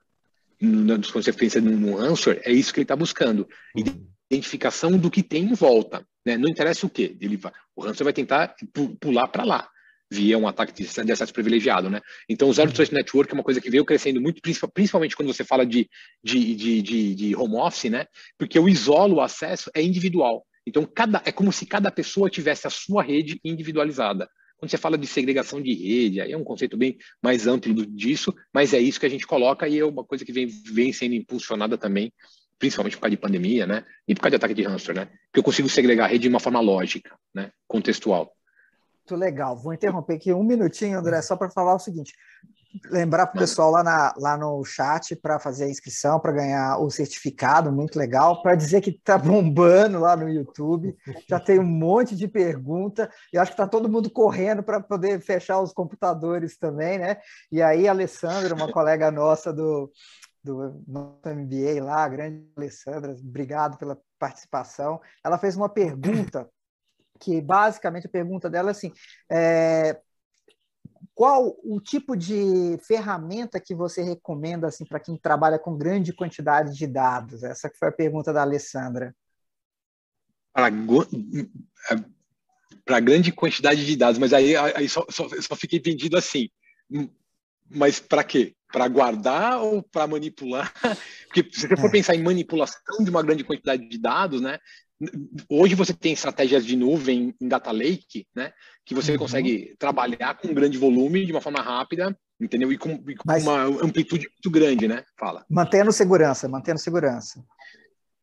quando você pensa no answer, é isso que ele está buscando. Uhum. Identificação do que tem em volta. Né? Não interessa o que. Ele vai, o ransomware vai tentar pular para lá, via um ataque de, acesso privilegiado. Né? Então, o Zero uhum. Trust Network é uma coisa que veio crescendo muito, principalmente quando você fala de, de, de, de, de home office, né? porque o isolo, o acesso é individual. Então, cada, é como se cada pessoa tivesse a sua rede individualizada. Quando você fala de segregação de rede, aí é um conceito bem mais amplo disso, mas é isso que a gente coloca e é uma coisa que vem, vem sendo impulsionada também, principalmente por causa de pandemia, né? E por causa de ataque de hamster, né? Que eu consigo segregar a rede de uma forma lógica, né? Contextual. Muito legal. Vou interromper aqui um minutinho, André, só para falar o seguinte: lembrar para o pessoal lá, na, lá no chat para fazer a inscrição, para ganhar o certificado, muito legal, para dizer que está bombando lá no YouTube. Já tem um monte de pergunta, e acho que está todo mundo correndo para poder fechar os computadores também, né? E aí, a Alessandra, uma colega nossa do, do nosso MBA lá, a grande Alessandra, obrigado pela participação. Ela fez uma pergunta que basicamente a pergunta dela é assim: é, qual o tipo de ferramenta que você recomenda assim para quem trabalha com grande quantidade de dados? Essa que foi a pergunta da Alessandra. Para, para grande quantidade de dados, mas aí, aí só, só, só fiquei vendido assim. Mas para quê? Para guardar ou para manipular? *laughs* Porque se você for é. pensar em manipulação de uma grande quantidade de dados, né? Hoje você tem estratégias de nuvem em data lake, né? Que você uhum. consegue trabalhar com um grande volume de uma forma rápida, entendeu? E com, e com Mas, uma amplitude muito grande, né? Fala. Mantendo segurança, mantendo segurança.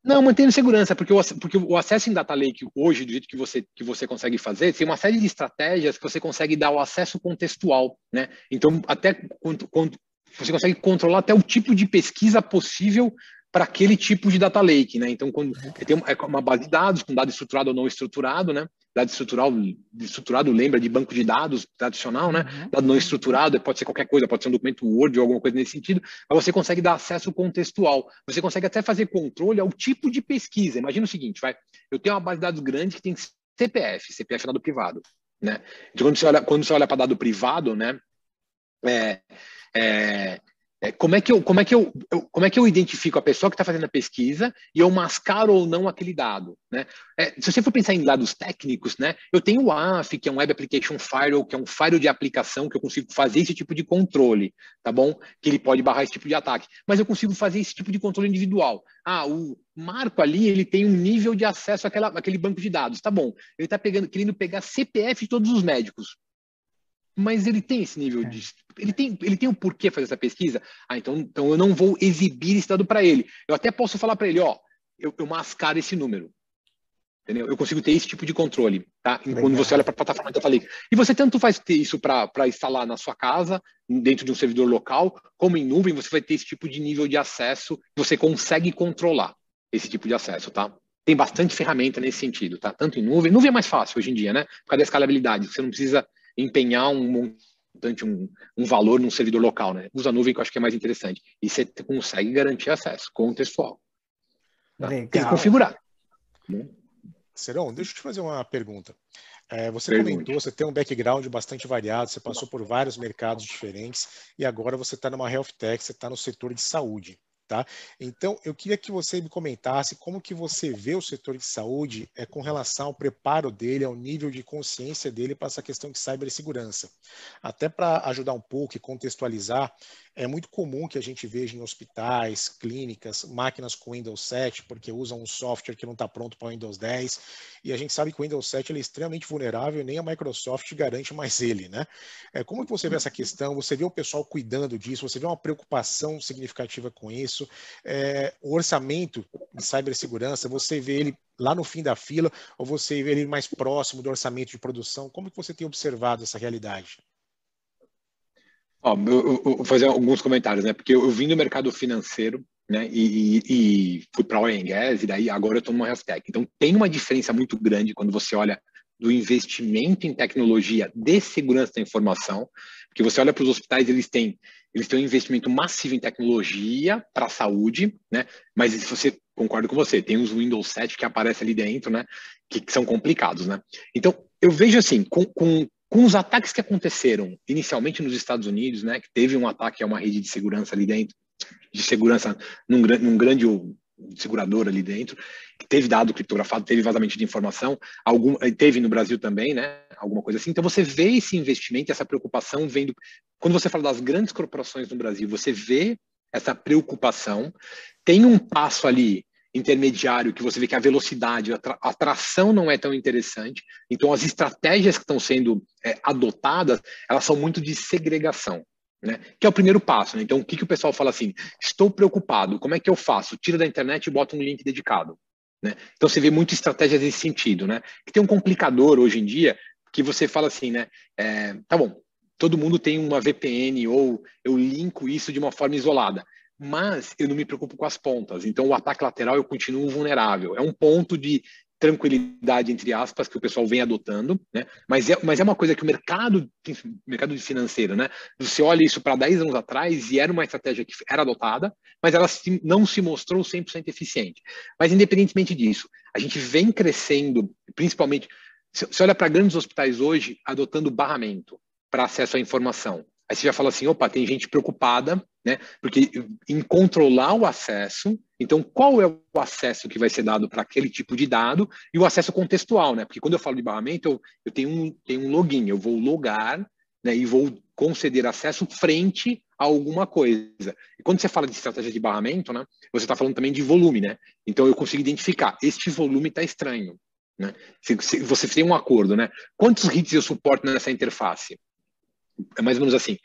Não, mantendo segurança, porque o, porque o acesso em data lake hoje, do jeito que você, que você consegue fazer, tem uma série de estratégias que você consegue dar o acesso contextual, né? Então, até quando, quando você consegue controlar até o tipo de pesquisa possível para aquele tipo de data lake, né? Então, quando tem é uma base de dados com dado estruturado ou não estruturado, né? Dado estrutural, estruturado lembra de banco de dados tradicional, né? Uhum. Dado não estruturado pode ser qualquer coisa, pode ser um documento Word ou alguma coisa nesse sentido, mas você consegue dar acesso contextual. Você consegue até fazer controle ao tipo de pesquisa. Imagina o seguinte, vai, eu tenho uma base de dados grande que tem CPF, CPF é dado privado, né? Então, quando você olha, quando você olha para dado privado, né? É, é, é, como, é que eu, como, é que eu, eu, como é que eu identifico a pessoa que está fazendo a pesquisa e eu mascaro ou não aquele dado? Né? É, se você for pensar em dados técnicos, né, eu tenho o AF, que é um Web Application Firewall, que é um firewall de aplicação que eu consigo fazer esse tipo de controle, tá bom? Que ele pode barrar esse tipo de ataque. Mas eu consigo fazer esse tipo de controle individual. Ah, o Marco ali, ele tem um nível de acesso àquela, àquele banco de dados, tá bom? Ele está querendo pegar CPF de todos os médicos mas ele tem esse nível é. de. Ele tem, ele tem um porquê fazer essa pesquisa? Ah, então, então eu não vou exibir esse dado para ele. Eu até posso falar para ele, ó, eu, eu mascaro esse número. Entendeu? Eu consigo ter esse tipo de controle, tá? Legal. Quando você olha para a plataforma que eu falei. E você tanto faz ter isso para instalar na sua casa, dentro de um servidor local, como em nuvem, você vai ter esse tipo de nível de acesso você consegue controlar esse tipo de acesso, tá? Tem bastante ferramenta nesse sentido, tá? Tanto em nuvem. Nuvem é mais fácil hoje em dia, né? Por causa da escalabilidade. Você não precisa empenhar um montante, um, um valor num servidor local, né? Usa a nuvem que eu acho que é mais interessante. E você consegue garantir acesso contextual. Tá? Legal. Tem que configurar. Serão, deixa eu te fazer uma pergunta. É, você Pergunte. comentou, você tem um background bastante variado, você passou por vários mercados diferentes e agora você está numa health tech, você está no setor de saúde. Tá? Então, eu queria que você me comentasse como que você vê o setor de saúde é, com relação ao preparo dele, ao nível de consciência dele para essa questão de cibersegurança. Até para ajudar um pouco e contextualizar, é muito comum que a gente veja em hospitais, clínicas, máquinas com Windows 7, porque usam um software que não está pronto para o Windows 10, e a gente sabe que o Windows 7 é extremamente vulnerável e nem a Microsoft garante mais ele, né? É, como que você vê essa questão? Você vê o pessoal cuidando disso? Você vê uma preocupação significativa com isso? É, o orçamento de cibersegurança, você vê ele lá no fim da fila ou você vê ele mais próximo do orçamento de produção? Como que você tem observado essa realidade? Ó, eu, eu, vou fazer alguns comentários, né? Porque eu, eu vim do mercado financeiro, né? E, e, e fui para oil and gas, e daí agora eu estou numa health tech. Então tem uma diferença muito grande quando você olha do investimento em tecnologia de segurança da informação, porque você olha para os hospitais, eles têm eles têm um investimento massivo em tecnologia para a saúde, né? Mas se você concordo com você, tem os Windows 7 que aparecem ali dentro, né? Que, que são complicados, né? Então eu vejo assim, com, com com os ataques que aconteceram inicialmente nos Estados Unidos, né, que teve um ataque a uma rede de segurança ali dentro, de segurança num, num grande segurador ali dentro, que teve dado criptografado, teve vazamento de informação, algum, teve no Brasil também, né, alguma coisa assim. Então você vê esse investimento, essa preocupação vendo, quando você fala das grandes corporações no Brasil, você vê essa preocupação, tem um passo ali intermediário que você vê que a velocidade, a, tração não é tão interessante. Então, as estratégias que estão sendo é, adotadas, elas são muito de segregação. Né? Que é o primeiro passo. Né? Então, o que, que o pessoal fala assim? Estou preocupado, como é que eu faço? Tira da internet e bota um link dedicado. Né? Então, você vê muita estratégia nesse sentido. Né? Que tem um complicador hoje em dia que você fala assim, né? É, tá bom, todo mundo tem uma VPN ou eu linko isso de uma forma isolada mas eu não me preocupo com as pontas. Então, o ataque lateral eu continuo vulnerável. É um ponto de tranquilidade, entre aspas, que o pessoal vem adotando, né? Mas é, mas é uma coisa que o mercado, mercado financeiro, né? Você olha isso para 10 anos atrás e era uma estratégia que era adotada, mas ela não se mostrou 100% eficiente. Mas, independentemente disso, a gente vem crescendo, principalmente, você olha para grandes hospitais hoje adotando barramento para acesso à informação. Aí você já fala assim, opa, tem gente preocupada, né? Porque em controlar o acesso, então qual é o acesso que vai ser dado para aquele tipo de dado e o acesso contextual, né? Porque quando eu falo de barramento, eu, eu tenho, um, tenho um login, eu vou logar né, e vou conceder acesso frente a alguma coisa. E quando você fala de estratégia de barramento, né, você está falando também de volume, né? Então eu consigo identificar, este volume está estranho. Né? Se, se, você tem um acordo, né? Quantos hits eu suporto nessa interface? É mais ou menos assim.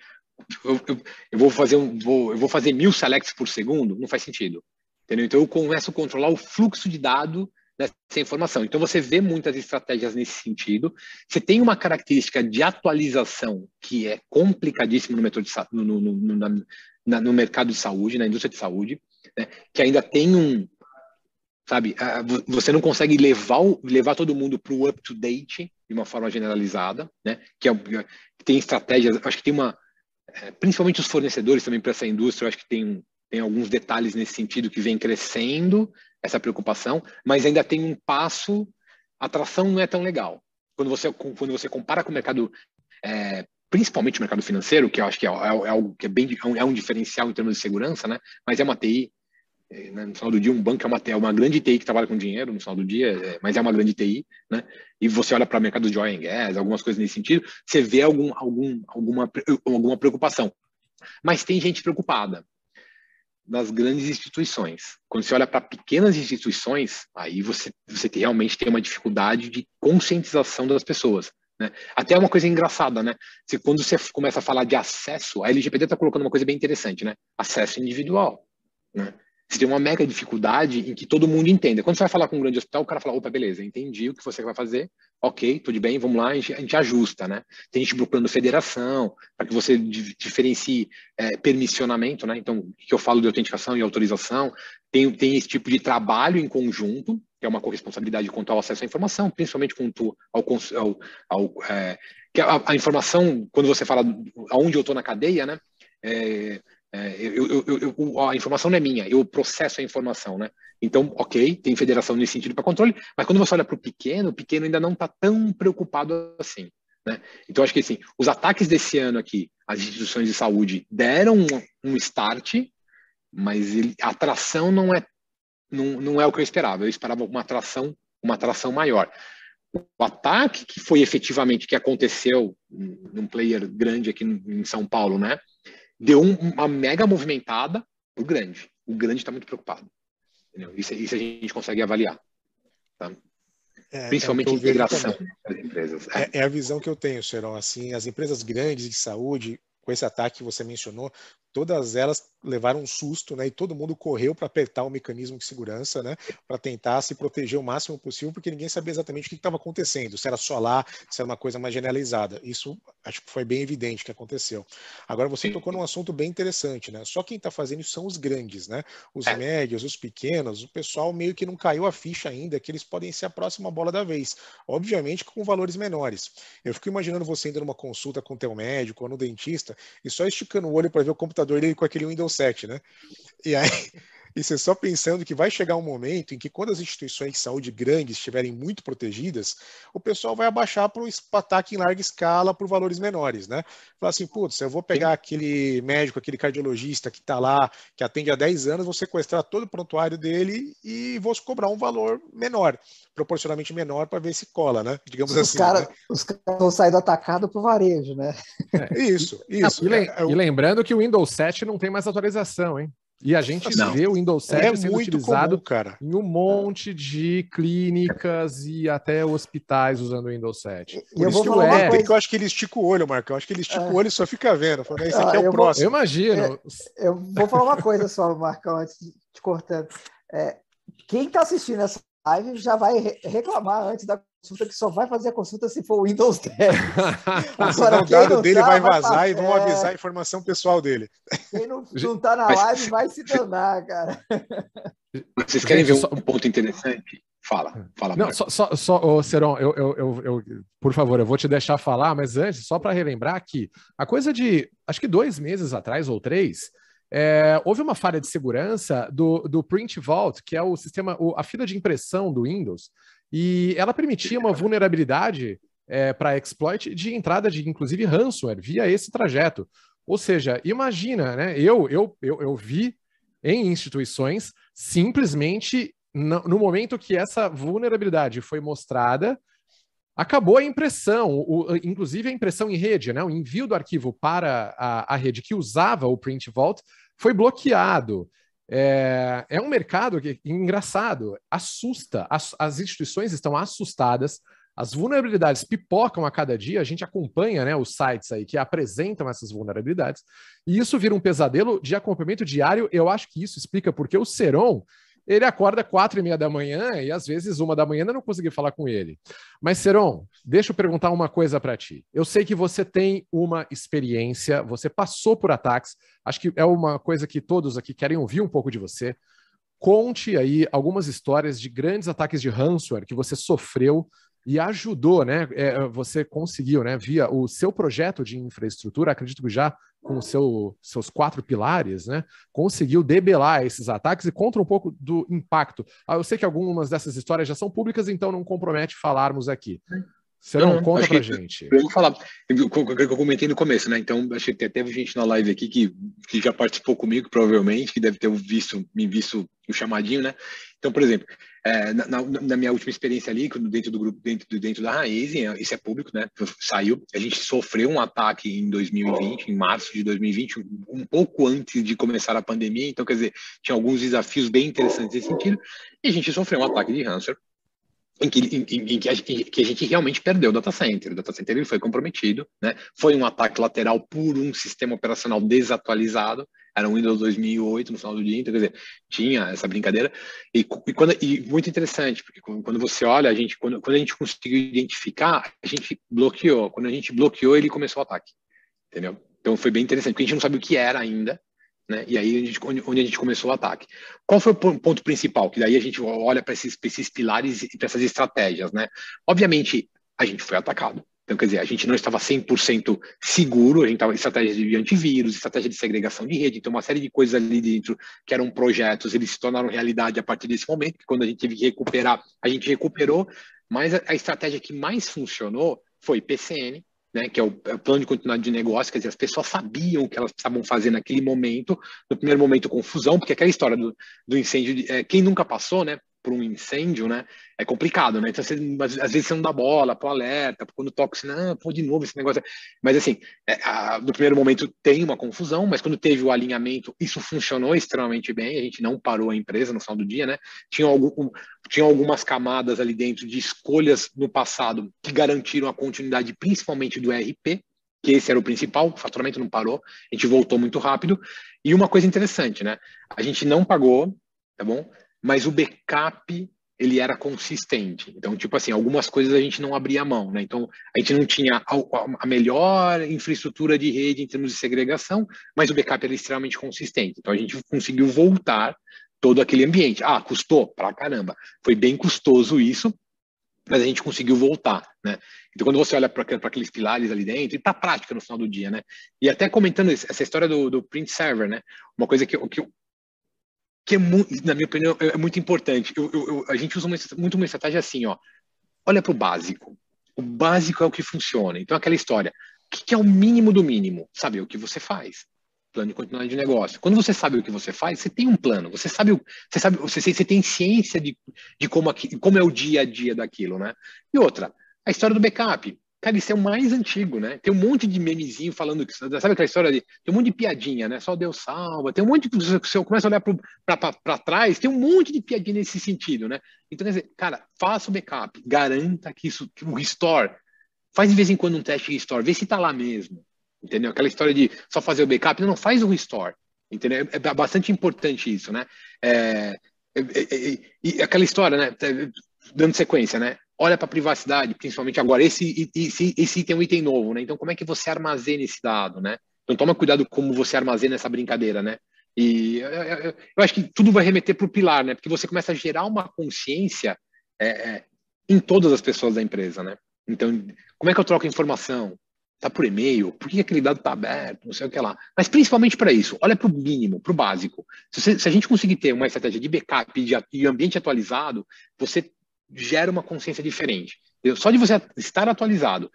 Eu, eu, eu, vou fazer um, vou, eu vou fazer mil selects por segundo, não faz sentido. Entendeu? Então eu começo a controlar o fluxo de dado dessa informação. Então você vê muitas estratégias nesse sentido. Você tem uma característica de atualização que é complicadíssimo no, no, no, no, no mercado de saúde, na indústria de saúde, né? que ainda tem um, sabe, você não consegue levar, levar todo mundo para o up-to-date de uma forma generalizada, né? Que, é, que tem estratégias, acho que tem uma, é, principalmente os fornecedores também para essa indústria, acho que tem, tem alguns detalhes nesse sentido que vem crescendo essa preocupação, mas ainda tem um passo, a atração não é tão legal. Quando você, quando você compara com o mercado, é, principalmente o mercado financeiro, que eu acho que é, é, é algo que é bem é um, diferencial em termos de segurança, né? Mas é uma TI no final do dia, um banco é uma, é uma grande TI que trabalha com dinheiro no final do dia, é, mas é uma grande TI, né? E você olha para o mercado de oil and gas, algumas coisas nesse sentido, você vê algum, algum, alguma, alguma preocupação. Mas tem gente preocupada nas grandes instituições. Quando você olha para pequenas instituições, aí você, você realmente tem uma dificuldade de conscientização das pessoas. Né? Até uma coisa engraçada, né? Quando você começa a falar de acesso, a LGPD está colocando uma coisa bem interessante, né? Acesso individual. Né? Você tem uma mega dificuldade em que todo mundo entenda. Quando você vai falar com um grande hospital, o cara fala, opa, beleza, entendi o que você vai fazer, ok, tudo bem, vamos lá, a gente, a gente ajusta, né? Tem gente procurando federação, para que você diferencie é, permissionamento, né? Então, o que eu falo de autenticação e autorização, tem, tem esse tipo de trabalho em conjunto, que é uma corresponsabilidade quanto ao acesso à informação, principalmente quanto ao, ao, ao é, que a, a, informação, quando você fala aonde eu estou na cadeia, né? É, é, eu, eu, eu, a informação não é minha, eu processo a informação, né? Então, ok, tem federação nesse sentido para controle, mas quando você olha para o pequeno, o pequeno ainda não está tão preocupado assim. Né? Então, acho que assim, os ataques desse ano aqui, as instituições de saúde deram um, um start, mas ele, a atração não é não, não é o que eu esperava. Eu esperava uma atração uma atração maior. O ataque que foi efetivamente que aconteceu num player grande aqui em São Paulo, né? Deu um, uma mega movimentada o grande. O grande está muito preocupado. Isso, isso, a gente consegue avaliar. Tá? É, Principalmente é integração das empresas. É. é. a visão que eu tenho, Serão. Assim, as empresas grandes de saúde, com esse ataque que você mencionou, todas elas levaram um susto, né? E todo mundo correu para apertar o mecanismo de segurança, né? Para tentar se proteger o máximo possível, porque ninguém sabia exatamente o que estava acontecendo, se era só lá, se era uma coisa mais generalizada. Isso acho que foi bem evidente que aconteceu. Agora você tocou num assunto bem interessante, né? Só quem está fazendo isso são os grandes, né? Os é. médios, os pequenos, o pessoal meio que não caiu a ficha ainda que eles podem ser a próxima bola da vez. Obviamente com valores menores. Eu fico imaginando você indo numa consulta com o teu médico ou no dentista e só esticando o olho para ver o computador computador dele com aquele Windows 7, né? E aí, e você só pensando que vai chegar um momento em que, quando as instituições de saúde grandes estiverem muito protegidas, o pessoal vai abaixar para o ataque em larga escala por valores menores, né? Falar assim, putz, eu vou pegar aquele médico, aquele cardiologista que está lá, que atende há 10 anos, vou sequestrar todo o prontuário dele e vou cobrar um valor menor, proporcionalmente menor, para ver se cola, né? Digamos os assim. Cara, né? Os caras vão sair do atacado para o varejo, né? É, isso, isso. e, le é, é, e lembrando que o Windows 7 não tem mais atualização, hein? E a gente não. vê o Windows 7 é sendo utilizado comum, cara. em um monte de clínicas e até hospitais usando o Windows 7. Por eu vou falar é... coisa... que eu acho que ele estica o olho, Marcão. Eu acho que ele estica é. o olho e só fica vendo. Falando, esse aqui é o próximo. Vou... Eu imagino. É, eu vou falar uma coisa só, Marcão, antes de te cortando. É, quem está assistindo essa live já vai reclamar antes da consulta que só vai fazer a consulta se for o Windows 10. *laughs* Agora, o dado dele vai vazar vai, e vão avisar a informação pessoal dele. Quem não, *laughs* não tá na live vai se danar, cara. Vocês querem ver um ponto interessante? Fala, fala. Não, só, só, só oh, Seron, eu, eu, eu, eu, por favor, eu vou te deixar falar, mas antes, só para relembrar que a coisa de, acho que dois meses atrás ou três, é, houve uma falha de segurança do, do Print Vault, que é o sistema, o, a fila de impressão do Windows, e ela permitia uma vulnerabilidade é, para exploit de entrada de, inclusive, ransomware via esse trajeto. Ou seja, imagina, né? Eu, eu, eu, eu vi em instituições simplesmente no, no momento que essa vulnerabilidade foi mostrada, acabou a impressão, o, inclusive a impressão em rede, né? O envio do arquivo para a, a rede que usava o Print Vault foi bloqueado. É, é um mercado que, engraçado, assusta, as, as instituições estão assustadas, as vulnerabilidades pipocam a cada dia, a gente acompanha né, os sites aí que apresentam essas vulnerabilidades, e isso vira um pesadelo de acompanhamento diário. Eu acho que isso explica porque o Seron ele acorda quatro e meia da manhã e às vezes uma da manhã ainda não consegui falar com ele. Mas, Seron, deixa eu perguntar uma coisa para ti. Eu sei que você tem uma experiência, você passou por ataques, acho que é uma coisa que todos aqui querem ouvir um pouco de você. Conte aí algumas histórias de grandes ataques de ransomware que você sofreu e ajudou, né? É, você conseguiu, né? Via o seu projeto de infraestrutura, acredito que já com seu, seus quatro pilares, né? Conseguiu debelar esses ataques e conta um pouco do impacto. Ah, eu sei que algumas dessas histórias já são públicas, então não compromete falarmos aqui. Você não, não conta pra que, gente. Eu vou falar, eu, eu comentei no começo, né? Então, acho que teve gente na live aqui que, que já participou comigo, provavelmente, que deve ter visto, me visto o chamadinho, né? Então, por exemplo, é, na, na, minha última experiência ali, dentro do grupo, dentro, dentro da Raiz, isso é público, né? Saiu, a gente sofreu um ataque em 2020, em março de 2020, um, um pouco antes de começar a pandemia, então, quer dizer, tinha alguns desafios bem interessantes nesse sentido, e a gente sofreu um ataque de ransomware em que, em, em que, a, que, a, gente realmente perdeu o data center. O data center ele foi comprometido, né? Foi um ataque lateral por um sistema operacional desatualizado. Era um Windows 2008 no final do dia, então, quer dizer, tinha essa brincadeira. E, e, quando, e muito interessante, porque quando você olha, a gente, quando, quando a gente conseguiu identificar, a gente bloqueou. Quando a gente bloqueou, ele começou o ataque, entendeu? Então foi bem interessante, porque a gente não sabia o que era ainda, né? E aí onde a gente começou o ataque. Qual foi o ponto principal? Que daí a gente olha para esses, esses pilares e para essas estratégias. Né? Obviamente, a gente foi atacado. Então, quer dizer, a gente não estava 100% seguro, a gente estava estratégia de antivírus, estratégia de segregação de rede, então uma série de coisas ali dentro que eram projetos, eles se tornaram realidade a partir desse momento, que quando a gente teve que recuperar, a gente recuperou, mas a, a estratégia que mais funcionou foi PCN, né, que é o, é o, plano de continuidade de negócio, quer dizer, as pessoas sabiam o que elas precisavam fazer naquele momento, no primeiro momento confusão, porque aquela história do, do incêndio, de, é, quem nunca passou, né, por um incêndio, né, é complicado, né, então você, às vezes você não dá bola pro alerta, quando toca, você, não, pô, de novo esse negócio, mas assim, é, a, no primeiro momento tem uma confusão, mas quando teve o alinhamento, isso funcionou extremamente bem, a gente não parou a empresa no final do dia, né, tinha, algum, tinha algumas camadas ali dentro de escolhas no passado que garantiram a continuidade, principalmente do ERP, que esse era o principal, o faturamento não parou, a gente voltou muito rápido. E uma coisa interessante, né? A gente não pagou, tá bom? Mas o backup ele era consistente. Então, tipo assim, algumas coisas a gente não abria mão, né? Então, a gente não tinha a, melhor infraestrutura de rede em termos de segregação, mas o backup era extremamente consistente. Então, a gente conseguiu voltar todo aquele ambiente. Ah, custou? Pra caramba. Foi bem custoso isso, mas a gente conseguiu voltar, né? Então, quando você olha para aqueles pilares ali dentro, e tá prática no final do dia, né? E até comentando essa história do, do print server, né? Uma coisa que, que, que é muito, na minha opinião, é, é muito importante. Eu, eu, eu, a gente usa uma, muito uma estratégia assim, ó. Olha para o básico. O básico é o que funciona. Então, aquela história. O que, que é o mínimo do mínimo? Saber o que você faz. Plano de continuidade de negócio. Quando você sabe o que você faz, você tem um plano. Você sabe, você sabe, você, você tem ciência de, de como, aqui, como é o dia a dia daquilo, né? E outra, a história do backup. Cara, isso é o mais antigo, né? Tem um monte de memezinho falando que. Sabe aquela história de. Tem um monte de piadinha, né? Só Deus salva. Tem um monte de. Se eu começo a olhar para trás, tem um monte de piadinha nesse sentido, né? Então, quer dizer, cara, faça o backup, garanta que isso. Que o restore. Faz de vez em quando um teste de restore, vê se tá lá mesmo. Entendeu? Aquela história de só fazer o backup, não, faz o restore. Entendeu? É, é bastante importante isso, né? É, é, é, é aquela história, né? Dando sequência, né? Olha para a privacidade, principalmente agora. Esse, esse, esse item é um item novo, né? Então, como é que você armazena esse dado, né? Então, toma cuidado como você armazena essa brincadeira, né? E eu, eu, eu acho que tudo vai remeter para o pilar, né? Porque você começa a gerar uma consciência é, é, em todas as pessoas da empresa, né? Então, como é que eu troco informação? Tá por e-mail? Por que aquele dado está aberto? Não sei o que lá. Mas principalmente para isso, olha para o mínimo, para o básico. Se, você, se, a gente conseguir ter uma estratégia de backup e de, de ambiente atualizado, você gera uma consciência diferente. Só de você estar atualizado,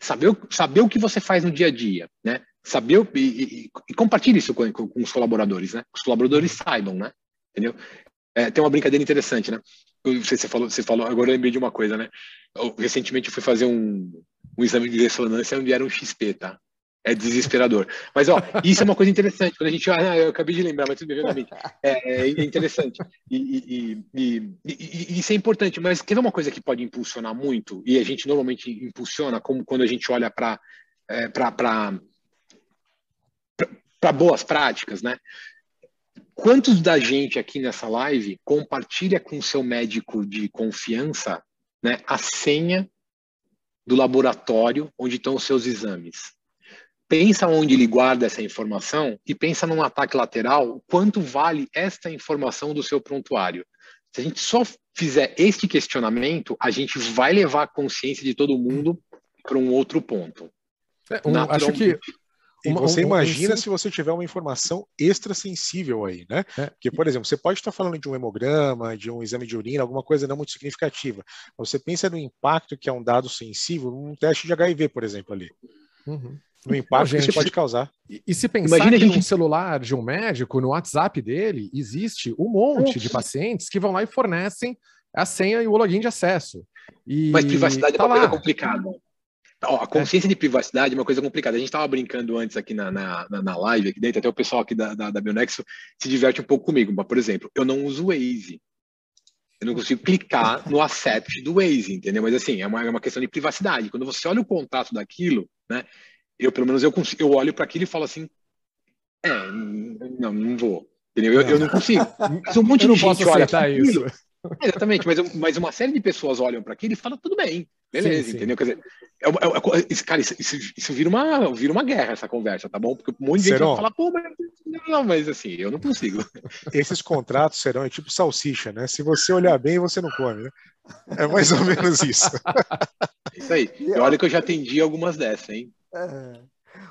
saber, saber o que você faz no dia a dia, né? Saber e, e, e compartilhe isso com, com, com, os colaboradores, né? Os colaboradores saibam, né? Entendeu? É, tem uma brincadeira interessante, né? Você, você, falou, você falou, agora eu lembrei de uma coisa, né? Eu, recentemente eu fui fazer um, um exame de ressonância onde era um XP, tá? É desesperador. Mas, ó, isso é uma coisa interessante. Quando a gente. Ah, eu acabei de lembrar, mas tudo bem, é, é interessante. E, e, e, e, isso é importante. Mas quer ver uma coisa que pode impulsionar muito? E a gente normalmente impulsiona, como quando a gente olha para é, para boas práticas, né? Quantos da gente aqui nessa live compartilha com seu médico de confiança né, a senha do laboratório onde estão os seus exames? Pensa onde ele guarda essa informação e pensa num ataque lateral, quanto vale esta informação do seu prontuário. Se a gente só fizer este questionamento, a gente vai levar a consciência de todo mundo para um outro ponto. É, um, acho que uma, você um, imagina um, se você tiver uma informação extra sensível aí, né? É. Porque, por exemplo, você pode estar falando de um hemograma, de um exame de urina, alguma coisa não muito significativa. Você pensa no impacto que é um dado sensível num teste de HIV, por exemplo, ali. Uhum no impacto gente, que isso pode causar. E, e se pensar Imagina que gente... no celular de um médico, no WhatsApp dele, existe um monte de pacientes que vão lá e fornecem a senha e o login de acesso. E Mas privacidade tá é uma lá. coisa complicada. Ó, a consciência é. de privacidade é uma coisa complicada. A gente estava brincando antes aqui na, na, na live, aqui dentro, até o pessoal aqui da, da, da Bionexo se diverte um pouco comigo. Mas, por exemplo, eu não uso o Waze. Eu não consigo clicar no accept do Waze, entendeu? Mas assim, é uma, é uma questão de privacidade. Quando você olha o contrato daquilo, né? Eu pelo menos eu consigo, eu olho para aquilo e falo assim, é, não, não vou. Entendeu? Eu, eu não consigo. Mas um monte de gente olha para isso. É, *laughs* exatamente, mas, mas uma série de pessoas olham para aquilo e falam, tudo bem, beleza, sim, sim. entendeu? Quer dizer, é, é, é, isso, cara, isso, isso, isso, vira, uma, vira uma guerra, essa conversa, tá bom? Porque um monte de gente vai falar, pô, mas não, mas assim, eu não consigo. *laughs* Esses contratos serão é tipo salsicha, né? Se você olhar bem, você não come, né? É mais ou menos isso. *laughs* Isso aí. E olha que eu já atendi algumas dessas, hein? É.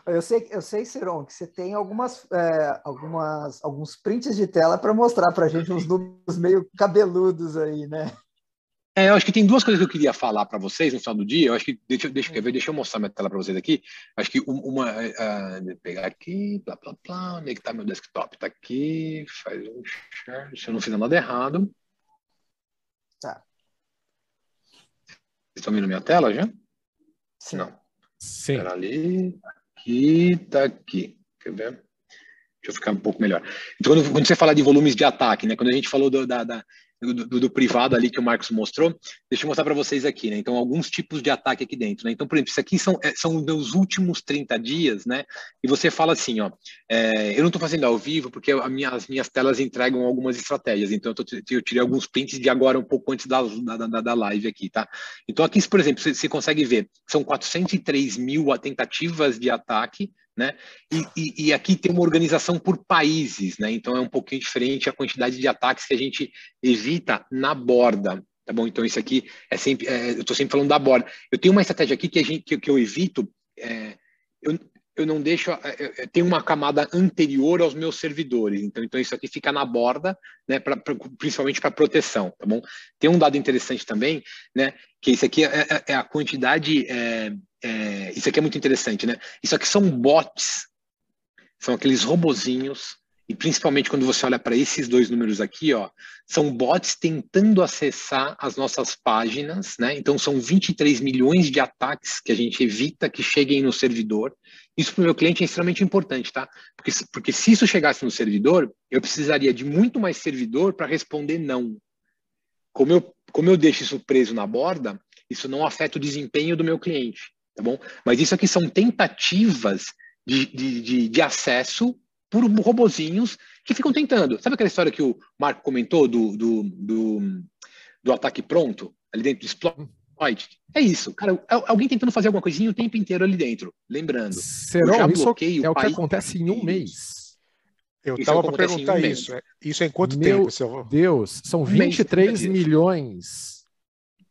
Eu sei, eu sei, Ciron, que você tem algumas, é, algumas, alguns prints de tela para mostrar para a gente uns números meio cabeludos aí, né? É, eu acho que tem duas coisas que eu queria falar para vocês no final do dia. Eu acho que deixa, deixa, quer ver, deixa eu mostrar minha tela para vocês aqui. Acho que uma, uh, pegar aqui, blá blá blá, onde é que tá meu desktop? Tá aqui, faz um share, se eu não fizer nada errado. Tá. Vocês estão vendo minha tela já? Sim. Não. Sim. Ali, aqui, tá aqui. Quer ver? Deixa eu ficar um pouco melhor. Então, quando, quando você fala de volumes de ataque, né? Quando a gente falou do, da, da do, do, do, privado ali que o Marcos mostrou, deixa eu mostrar para vocês aqui, né? Então, alguns tipos de ataque aqui dentro, né? Então, por exemplo, isso aqui são, é, são meus últimos 30 dias, né? E você fala assim, ó, é, eu não estou fazendo ao vivo porque minha, as minhas telas entregam algumas estratégias, então eu, tô, eu, tirei alguns prints de agora um pouco antes da, da, da live aqui, tá? Então, aqui, por exemplo, você, você consegue ver, são 403 mil tentativas de ataque, né? E, e, e, aqui tem uma organização por países, né? Então é um pouquinho diferente a quantidade de ataques que a gente evita na borda, tá bom? Então isso aqui é sempre, é, eu estou sempre falando da borda. Eu tenho uma estratégia aqui que a gente, que, que eu evito, é, eu, eu não deixo, é, tem uma camada anterior aos meus servidores, então, então isso aqui fica na borda, né? Pra, pra principalmente para proteção, tá bom? Tem um dado interessante também, né? Que isso aqui é, é, é a quantidade é, é, isso aqui é muito interessante, né? Isso aqui são bots, são aqueles robozinhos, e principalmente quando você olha para esses dois números aqui, ó, são bots tentando acessar as nossas páginas, né? Então são 23 milhões de ataques que a gente evita que cheguem no servidor. Isso para o meu cliente é extremamente importante, tá? Porque, porque se isso chegasse no servidor, eu precisaria de muito mais servidor para responder não. Como eu, como eu deixo isso preso na borda, isso não afeta o desempenho do meu cliente tá bom? Mas isso aqui são tentativas de, de, de, de acesso por robozinhos que ficam tentando. Sabe aquela história que o Marco comentou do, do, do, do ataque pronto, ali dentro do exploit? É isso, cara. É alguém tentando fazer alguma coisinha o tempo inteiro ali dentro. Lembrando. Será isso é o que acontece em um mês. Eu estava é para perguntar um isso. É, isso é em quanto Meu tempo, seu Deus, são 23 um milhões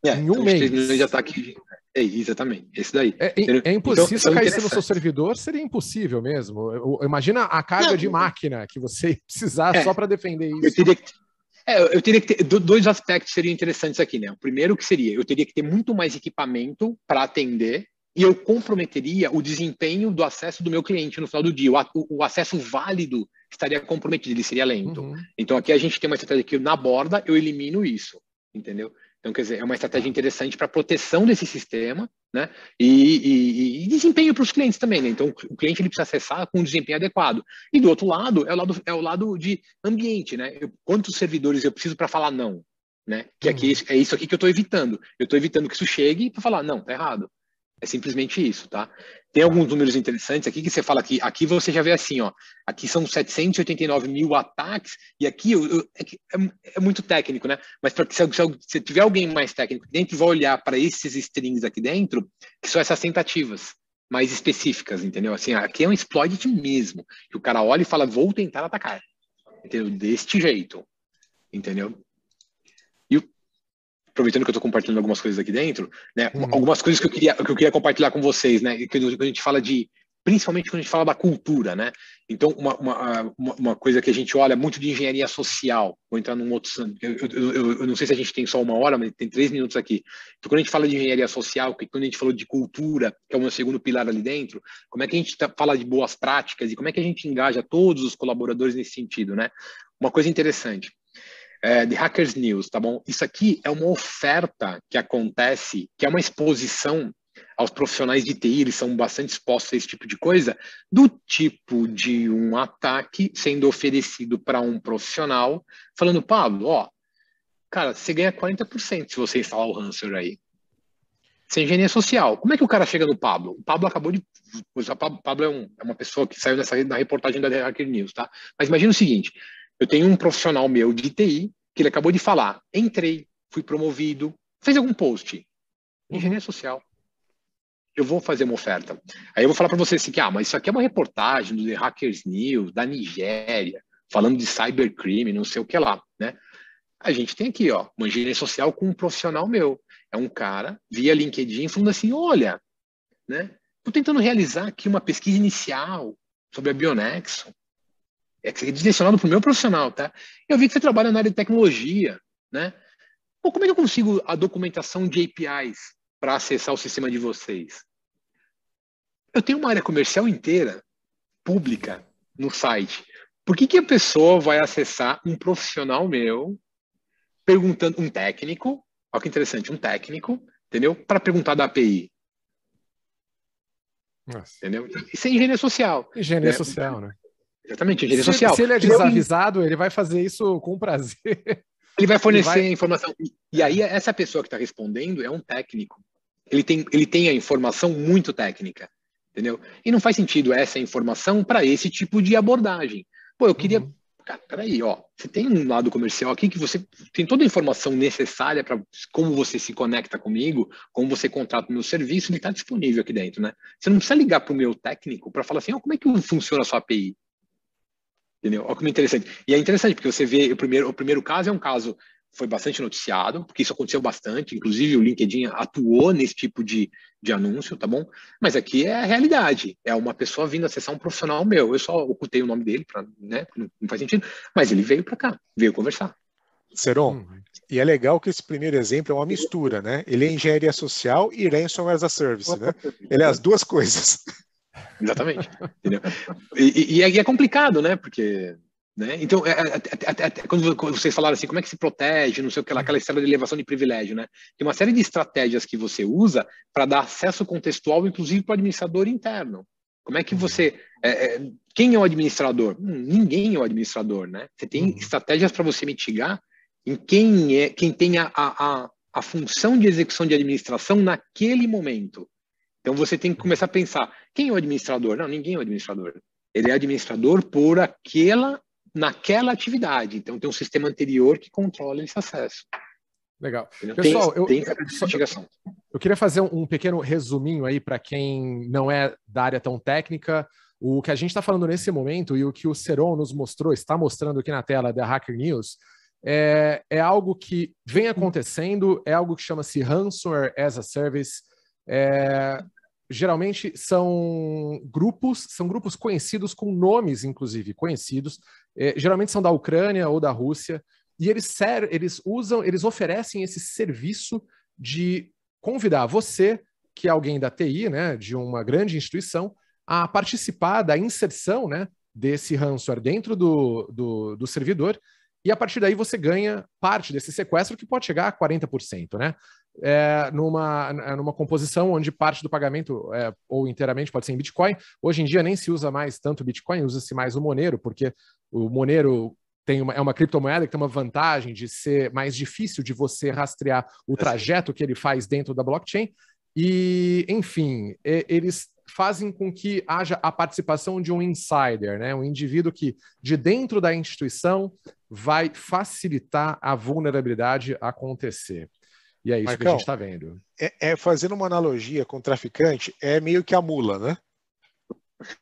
é, em um mês. milhões de ataque é, exatamente, esse daí. É, é, é impossível, então, se caísse no seu servidor, seria impossível mesmo. Imagina a carga Não, de máquina que você precisar é, só para defender isso. Eu teria que, é, eu teria que ter dois aspectos seriam interessantes aqui, né? O primeiro que seria, eu teria que ter muito mais equipamento para atender e eu comprometeria o desempenho do acesso do meu cliente no final do dia. O, o, o acesso válido estaria comprometido, ele seria lento. Uhum. Então aqui a gente tem uma estratégia que na borda eu elimino isso, entendeu? Então, quer dizer, é uma estratégia interessante para proteção desse sistema, né? E, e, e desempenho para os clientes também, né? Então, o cliente ele precisa acessar com um desempenho adequado. E do outro lado, é o lado, é o lado de ambiente, né? Eu, quantos servidores eu preciso para falar não? Né? Que aqui uhum. é isso aqui que eu estou evitando. Eu estou evitando que isso chegue para falar, não, tá errado. É simplesmente isso, tá? Tem alguns números interessantes aqui que você fala que aqui você já vê assim, ó. Aqui são 789 mil ataques, e aqui eu, eu, é, é, é, muito técnico, né? Mas para que se, se, tiver alguém mais técnico dentro, vai olhar para esses strings aqui dentro, que são essas tentativas mais específicas, entendeu? Assim, aqui é um exploit mesmo, que o cara olha e fala, vou tentar atacar, entendeu? Deste jeito, entendeu? Aproveitando que eu estou compartilhando algumas coisas aqui dentro, né? Uhum. Algumas coisas que eu queria que eu queria compartilhar com vocês, né? Que a gente fala de principalmente quando a gente fala da cultura, né? Então, uma, uma, uma coisa que a gente olha muito de engenharia social, vou entrar num outro. Eu, eu, eu, não sei se a gente tem só uma hora, mas tem três minutos aqui. Então, quando a gente fala de engenharia social, que quando a gente falou de cultura, que é o meu segundo pilar ali dentro, como é que a gente tá, fala de boas práticas e como é que a gente engaja todos os colaboradores nesse sentido, né? Uma coisa interessante é, de Hackers News, tá bom? Isso aqui é uma oferta que acontece, que é uma exposição aos profissionais de TI, eles são bastante expostos a esse tipo de coisa, do tipo de um ataque sendo oferecido para um profissional, falando, Pablo, ó, cara, você ganha 40% se você instalar o ransomware aí. Sem engenharia social. Como é que o cara chega no Pablo? O Pablo acabou de. O Pablo é, um, é uma pessoa que saiu dessa, da reportagem da Hacker News, tá? Mas imagina o seguinte: eu tenho um profissional meu de TI que ele acabou de falar. Entrei, fui promovido, fez algum post. Engenharia social. Eu vou fazer uma oferta. Aí eu vou falar para você assim que, ah, mas isso aqui é uma reportagem do The Hackers News, da Nigéria, falando de cybercrime, não sei o que lá, né? A gente tem aqui, ó, uma engenharia social com um profissional meu. É um cara via LinkedIn falando assim, olha, né? Estou tentando realizar aqui uma pesquisa inicial sobre a Bionexo é direcionado para o meu profissional, tá? Eu vi que você trabalha na área de tecnologia, né? Ou como é que eu consigo a documentação de APIs para acessar o sistema de vocês? Eu tenho uma área comercial inteira, pública, no site. Por que, que a pessoa vai acessar um profissional meu, perguntando, um técnico, olha que interessante, um técnico, entendeu? Para perguntar da API. Nossa. Entendeu? Isso é engenharia social. Engenharia né? social, né? Exatamente, engenharia se, social. Se ele é desavisado, ele vai fazer isso com prazer. Ele vai fornecer ele vai... informação. E aí, essa pessoa que está respondendo é um técnico. Ele tem, ele tem a informação muito técnica, entendeu? E não faz sentido essa informação para esse tipo de abordagem. Pô, eu queria uhum cara, peraí, ó, você tem um lado comercial aqui que você tem toda a informação necessária para como você se conecta comigo, como você contrata o meu serviço, ele está disponível aqui dentro, né? Você não precisa ligar para o meu técnico para falar assim, ó, como é que funciona a sua API? Entendeu? Olha como é interessante. E é interessante, porque você vê, o primeiro, o primeiro caso é um caso foi bastante noticiado, porque isso aconteceu bastante, inclusive o LinkedIn atuou nesse tipo de, de anúncio, tá bom? Mas aqui é a realidade, é uma pessoa vindo acessar um profissional meu, eu só ocultei o nome dele, pra, né, não, faz sentido, mas ele veio para cá, veio conversar. Seron, hum. e é legal que esse primeiro exemplo é uma mistura, né? Ele é engenharia social e ransomware as a service, né? *laughs* Ele é as duas coisas. Exatamente. Entendeu? E, e, e é complicado, né? Porque né? Então, é, é, é, quando vocês falaram assim, como é que se protege, não sei o que lá, aquela história de elevação de privilégio, né? Tem uma série de estratégias que você usa para dar acesso contextual, inclusive para o administrador interno. Como é que você. É, quem é o administrador? Hum, ninguém é o administrador, né? Você tem uhum. estratégias para você mitigar em quem é quem tem a, a, a função de execução de administração naquele momento. Então você tem que começar a pensar: quem é o administrador? Não, ninguém é o administrador. Ele é administrador por aquela naquela atividade. Então, tem um sistema anterior que controla esse acesso. Legal. Pessoal, tem, eu, tem investigação. eu queria fazer um, um pequeno resuminho aí para quem não é da área tão técnica. O que a gente está falando nesse momento e o que o Seron nos mostrou, está mostrando aqui na tela da Hacker News, é, é algo que vem acontecendo, é algo que chama-se Ransomware as a Service. É, geralmente são grupos, são grupos conhecidos com nomes, inclusive, conhecidos. É, geralmente são da Ucrânia ou da Rússia. E eles, eles usam, eles oferecem esse serviço de convidar você, que é alguém da TI, né, de uma grande instituição, a participar da inserção né, desse ransomware dentro do, do, do servidor e a partir daí você ganha parte desse sequestro que pode chegar a 40%, né? É, numa, numa composição onde parte do pagamento, é, ou inteiramente, pode ser em Bitcoin. Hoje em dia nem se usa mais tanto Bitcoin, usa-se mais o Monero, porque o Monero tem uma, é uma criptomoeda que tem uma vantagem de ser mais difícil de você rastrear o trajeto que ele faz dentro da blockchain. E, enfim, eles fazem com que haja a participação de um insider, né? um indivíduo que, de dentro da instituição, vai facilitar a vulnerabilidade acontecer. E é isso Marcão, que a gente está vendo. É, é, fazendo uma analogia com o traficante, é meio que a mula, né?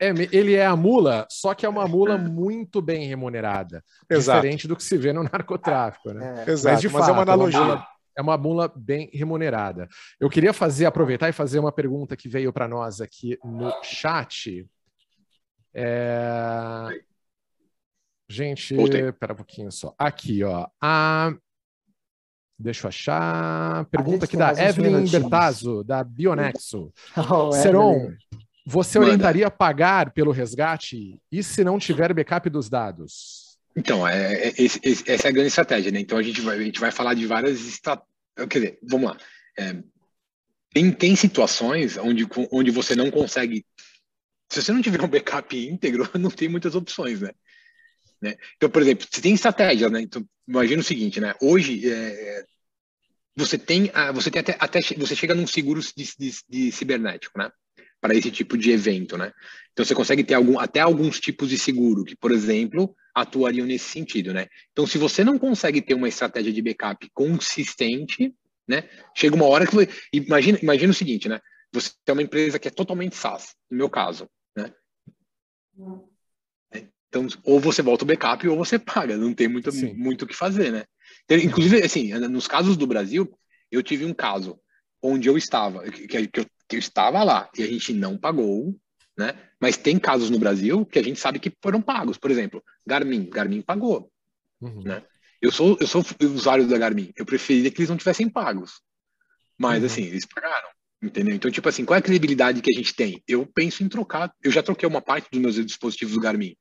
É, ele é a mula, só que é uma mula muito bem remunerada. Exato. Diferente do que se vê no narcotráfico, né? É. Exato, mas, de mas fato, é uma analogia. É uma mula, é uma mula bem remunerada. Eu queria fazer, aproveitar e fazer uma pergunta que veio para nós aqui no chat. É... Gente, espera um pouquinho só. Aqui, ó. A... Deixa eu achar. Pergunta aqui da Evelyn Bertazzo, da Bionexo. Oh, *laughs* Seron, você Manda. orientaria a pagar pelo resgate e se não tiver backup dos dados? Então, é, é, esse, essa é a grande estratégia, né? Então a gente vai, a gente vai falar de várias estratégias. Quer dizer, vamos lá. É, tem, tem situações onde, onde você não consegue. Se você não tiver um backup íntegro, *laughs* não tem muitas opções, né? Né? Então, por exemplo, você tem estratégia, né? Então, imagina o seguinte, né? Hoje, é, você tem, você tem até, até você chega num seguro de, de, de cibernético, né? Para esse tipo de evento, né? Então, você consegue ter algum, até alguns tipos de seguro que, por exemplo, atuariam nesse sentido, né? Então, se você não consegue ter uma estratégia de backup consistente, né? Chega uma hora que imagina, imagina o seguinte, né? Você tem uma empresa que é totalmente SaaS, no meu caso, né? Então, ou você volta o backup ou você paga, não tem muito muito o que fazer, né? Inclusive, assim, nos casos do Brasil, eu tive um caso onde eu estava, que, que, eu, que eu estava lá e a gente não pagou, né? Mas tem casos no Brasil que a gente sabe que foram pagos. Por exemplo, Garmin. Garmin pagou. Uhum. Né? Eu sou, eu sou usuário da Garmin. Eu preferia que eles não tivessem pagos. Mas, uhum. assim, eles pagaram. Entendeu? Então, tipo assim, qual é a credibilidade que a gente tem? Eu penso em trocar. Eu já troquei uma parte dos meus dispositivos do Garmin.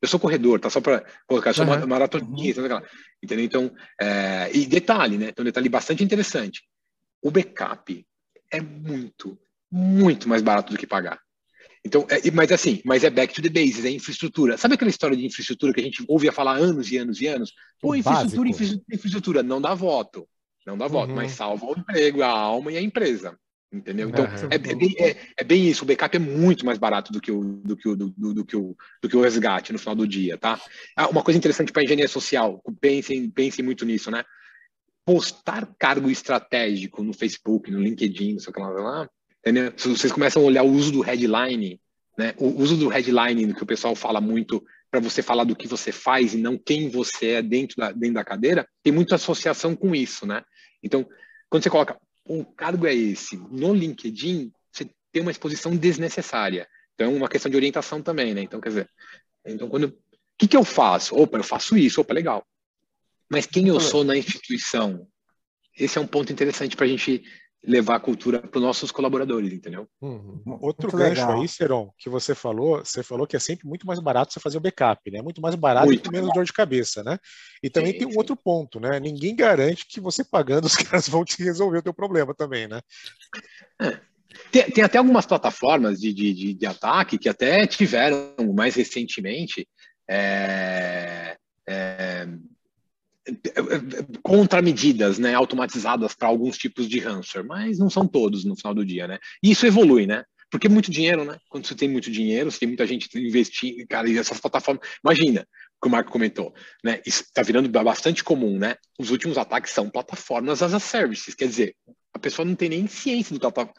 Eu sou corredor, tá? Só para colocar, eu sou uhum. maratonista, uhum. entendeu? Então, é... e detalhe, né? Então, detalhe bastante interessante. O backup é muito, muito mais barato do que pagar. Então, é, mas assim, mas é back to the bases, é infraestrutura. Sabe aquela história de infraestrutura que a gente ouvia falar anos e anos e anos? Pô, infraestrutura, infraestrutura, infraestrutura, não dá voto. Não dá voto, uhum. mas salva o emprego, a alma e a empresa. Entendeu? Então, é, é, bem, é, é, bem, isso. O backup é muito mais barato do que o, do que o, do, do, do, que o, do que o resgate no final do dia, tá? Ah, uma coisa interessante para a engenharia social, pensem, pensem muito nisso, né? Postar cargo estratégico no Facebook, no LinkedIn, não sei o que lá, lá Entendeu? Se vocês começam a olhar o uso do headline, né? O uso do headline, que o pessoal fala muito para você falar do que você faz e não quem você é dentro da, dentro da cadeira, tem muita associação com isso, né? Então, quando você coloca o cargo é esse, no LinkedIn, você tem uma exposição desnecessária. Então, é uma questão de orientação também, né? Então, quer dizer, então quando o que, que eu faço? Opa, eu faço isso, opa, legal. Mas quem eu sou na instituição? Esse é um ponto interessante para a gente levar a cultura para os nossos colaboradores, entendeu? Uhum. Outro muito gancho legal. aí, Seron, que você falou, você falou que é sempre muito mais barato você fazer o backup, né? Muito mais barato muito e menos dor de cabeça, né? E também sim, tem um sim. outro ponto, né? Ninguém garante que você pagando *laughs* os caras vão te resolver o teu problema também, né? É. Tem, tem, até algumas plataformas de, de, de, de, ataque que até tiveram mais recentemente é, é, contramedidas né, automatizadas para alguns tipos de ransomware, mas não são todos no final do dia, né? E isso evolui, né? Porque é muito dinheiro, né? Quando você tem muito dinheiro, você tem muita gente investindo, cara, e essas plataformas. Imagina, o que o Marco comentou, né? Está virando bastante comum, né? Os últimos ataques são plataformas as a services, quer dizer, a pessoa não tem nem ciência do plataforma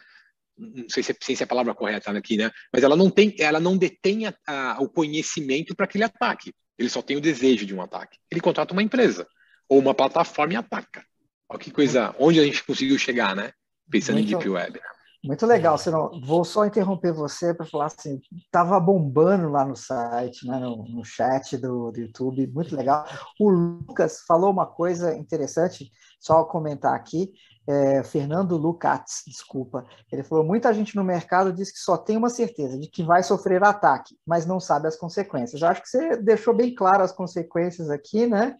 não sei se é, ciência é a palavra correta aqui, né? Mas ela não tem, ela não detém a, a, o conhecimento para aquele ataque. Ele só tem o desejo de um ataque. Ele contrata uma empresa ou uma plataforma e ataca. Olha que coisa, onde a gente conseguiu chegar, né? Pensando muito, em Deep Web. Né? Muito legal, Senão, vou só interromper você para falar assim, estava bombando lá no site, né, no, no chat do, do, YouTube, muito legal. O Lucas falou uma coisa interessante, só comentar aqui, é, Fernando Lucas, desculpa, ele falou, muita gente no mercado diz que só tem uma certeza de que vai sofrer ataque, mas não sabe as consequências. Eu acho que você deixou bem claro as consequências aqui, né?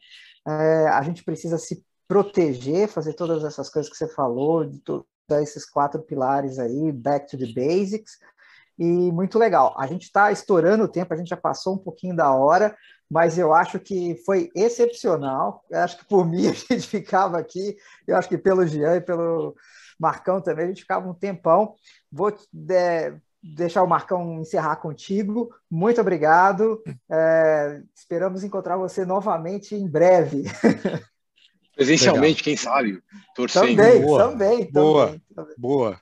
É, a gente precisa se proteger, fazer todas essas coisas que você falou, de todos esses quatro pilares aí, back to the basics, e muito legal. A gente está estourando o tempo, a gente já passou um pouquinho da hora, mas eu acho que foi excepcional. Eu acho que por mim *laughs* a gente ficava aqui, eu acho que pelo Jean e pelo Marcão também, a gente ficava um tempão. Vou é, deixar o Marcão encerrar contigo. Muito obrigado. É, esperamos encontrar você novamente em breve. *laughs* Presencialmente, Legal. quem sabe? Torcendo. Também, boa. também. Boa, também. boa.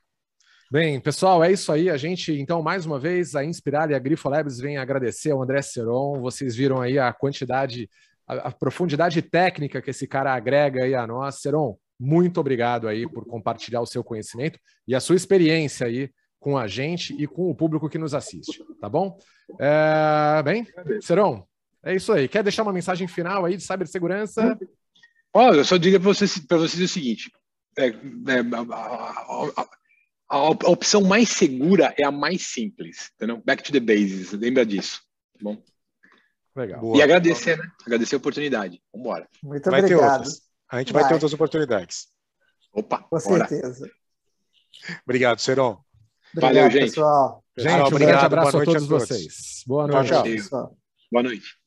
Bem, pessoal, é isso aí. A gente, então, mais uma vez, a Inspirar e a Grifo Labs vem agradecer ao André Seron. Vocês viram aí a quantidade, a, a profundidade técnica que esse cara agrega aí a nós. Seron, muito obrigado aí por compartilhar o seu conhecimento e a sua experiência aí com a gente e com o público que nos assiste, tá bom? É, bem, Serão, é isso aí. Quer deixar uma mensagem final aí de cibersegurança? Olha, eu só diria para vocês, vocês o seguinte: é, é, a, a, a, a, opção mais segura é a mais simples, entendeu? Back to the bases, lembra disso, tá bom? Legal. Boa. E agradecer, né? Agradecer a oportunidade. Vamos embora. Muito vai obrigado. A gente vai. vai ter outras oportunidades. Opa, com bora. certeza. Obrigado, Seron. Obrigado, Valeu, gente. Pessoal. Gente, um obrigado, grande abraço a todos, a todos vocês. Boa noite. Tchau, tchau. Boa noite.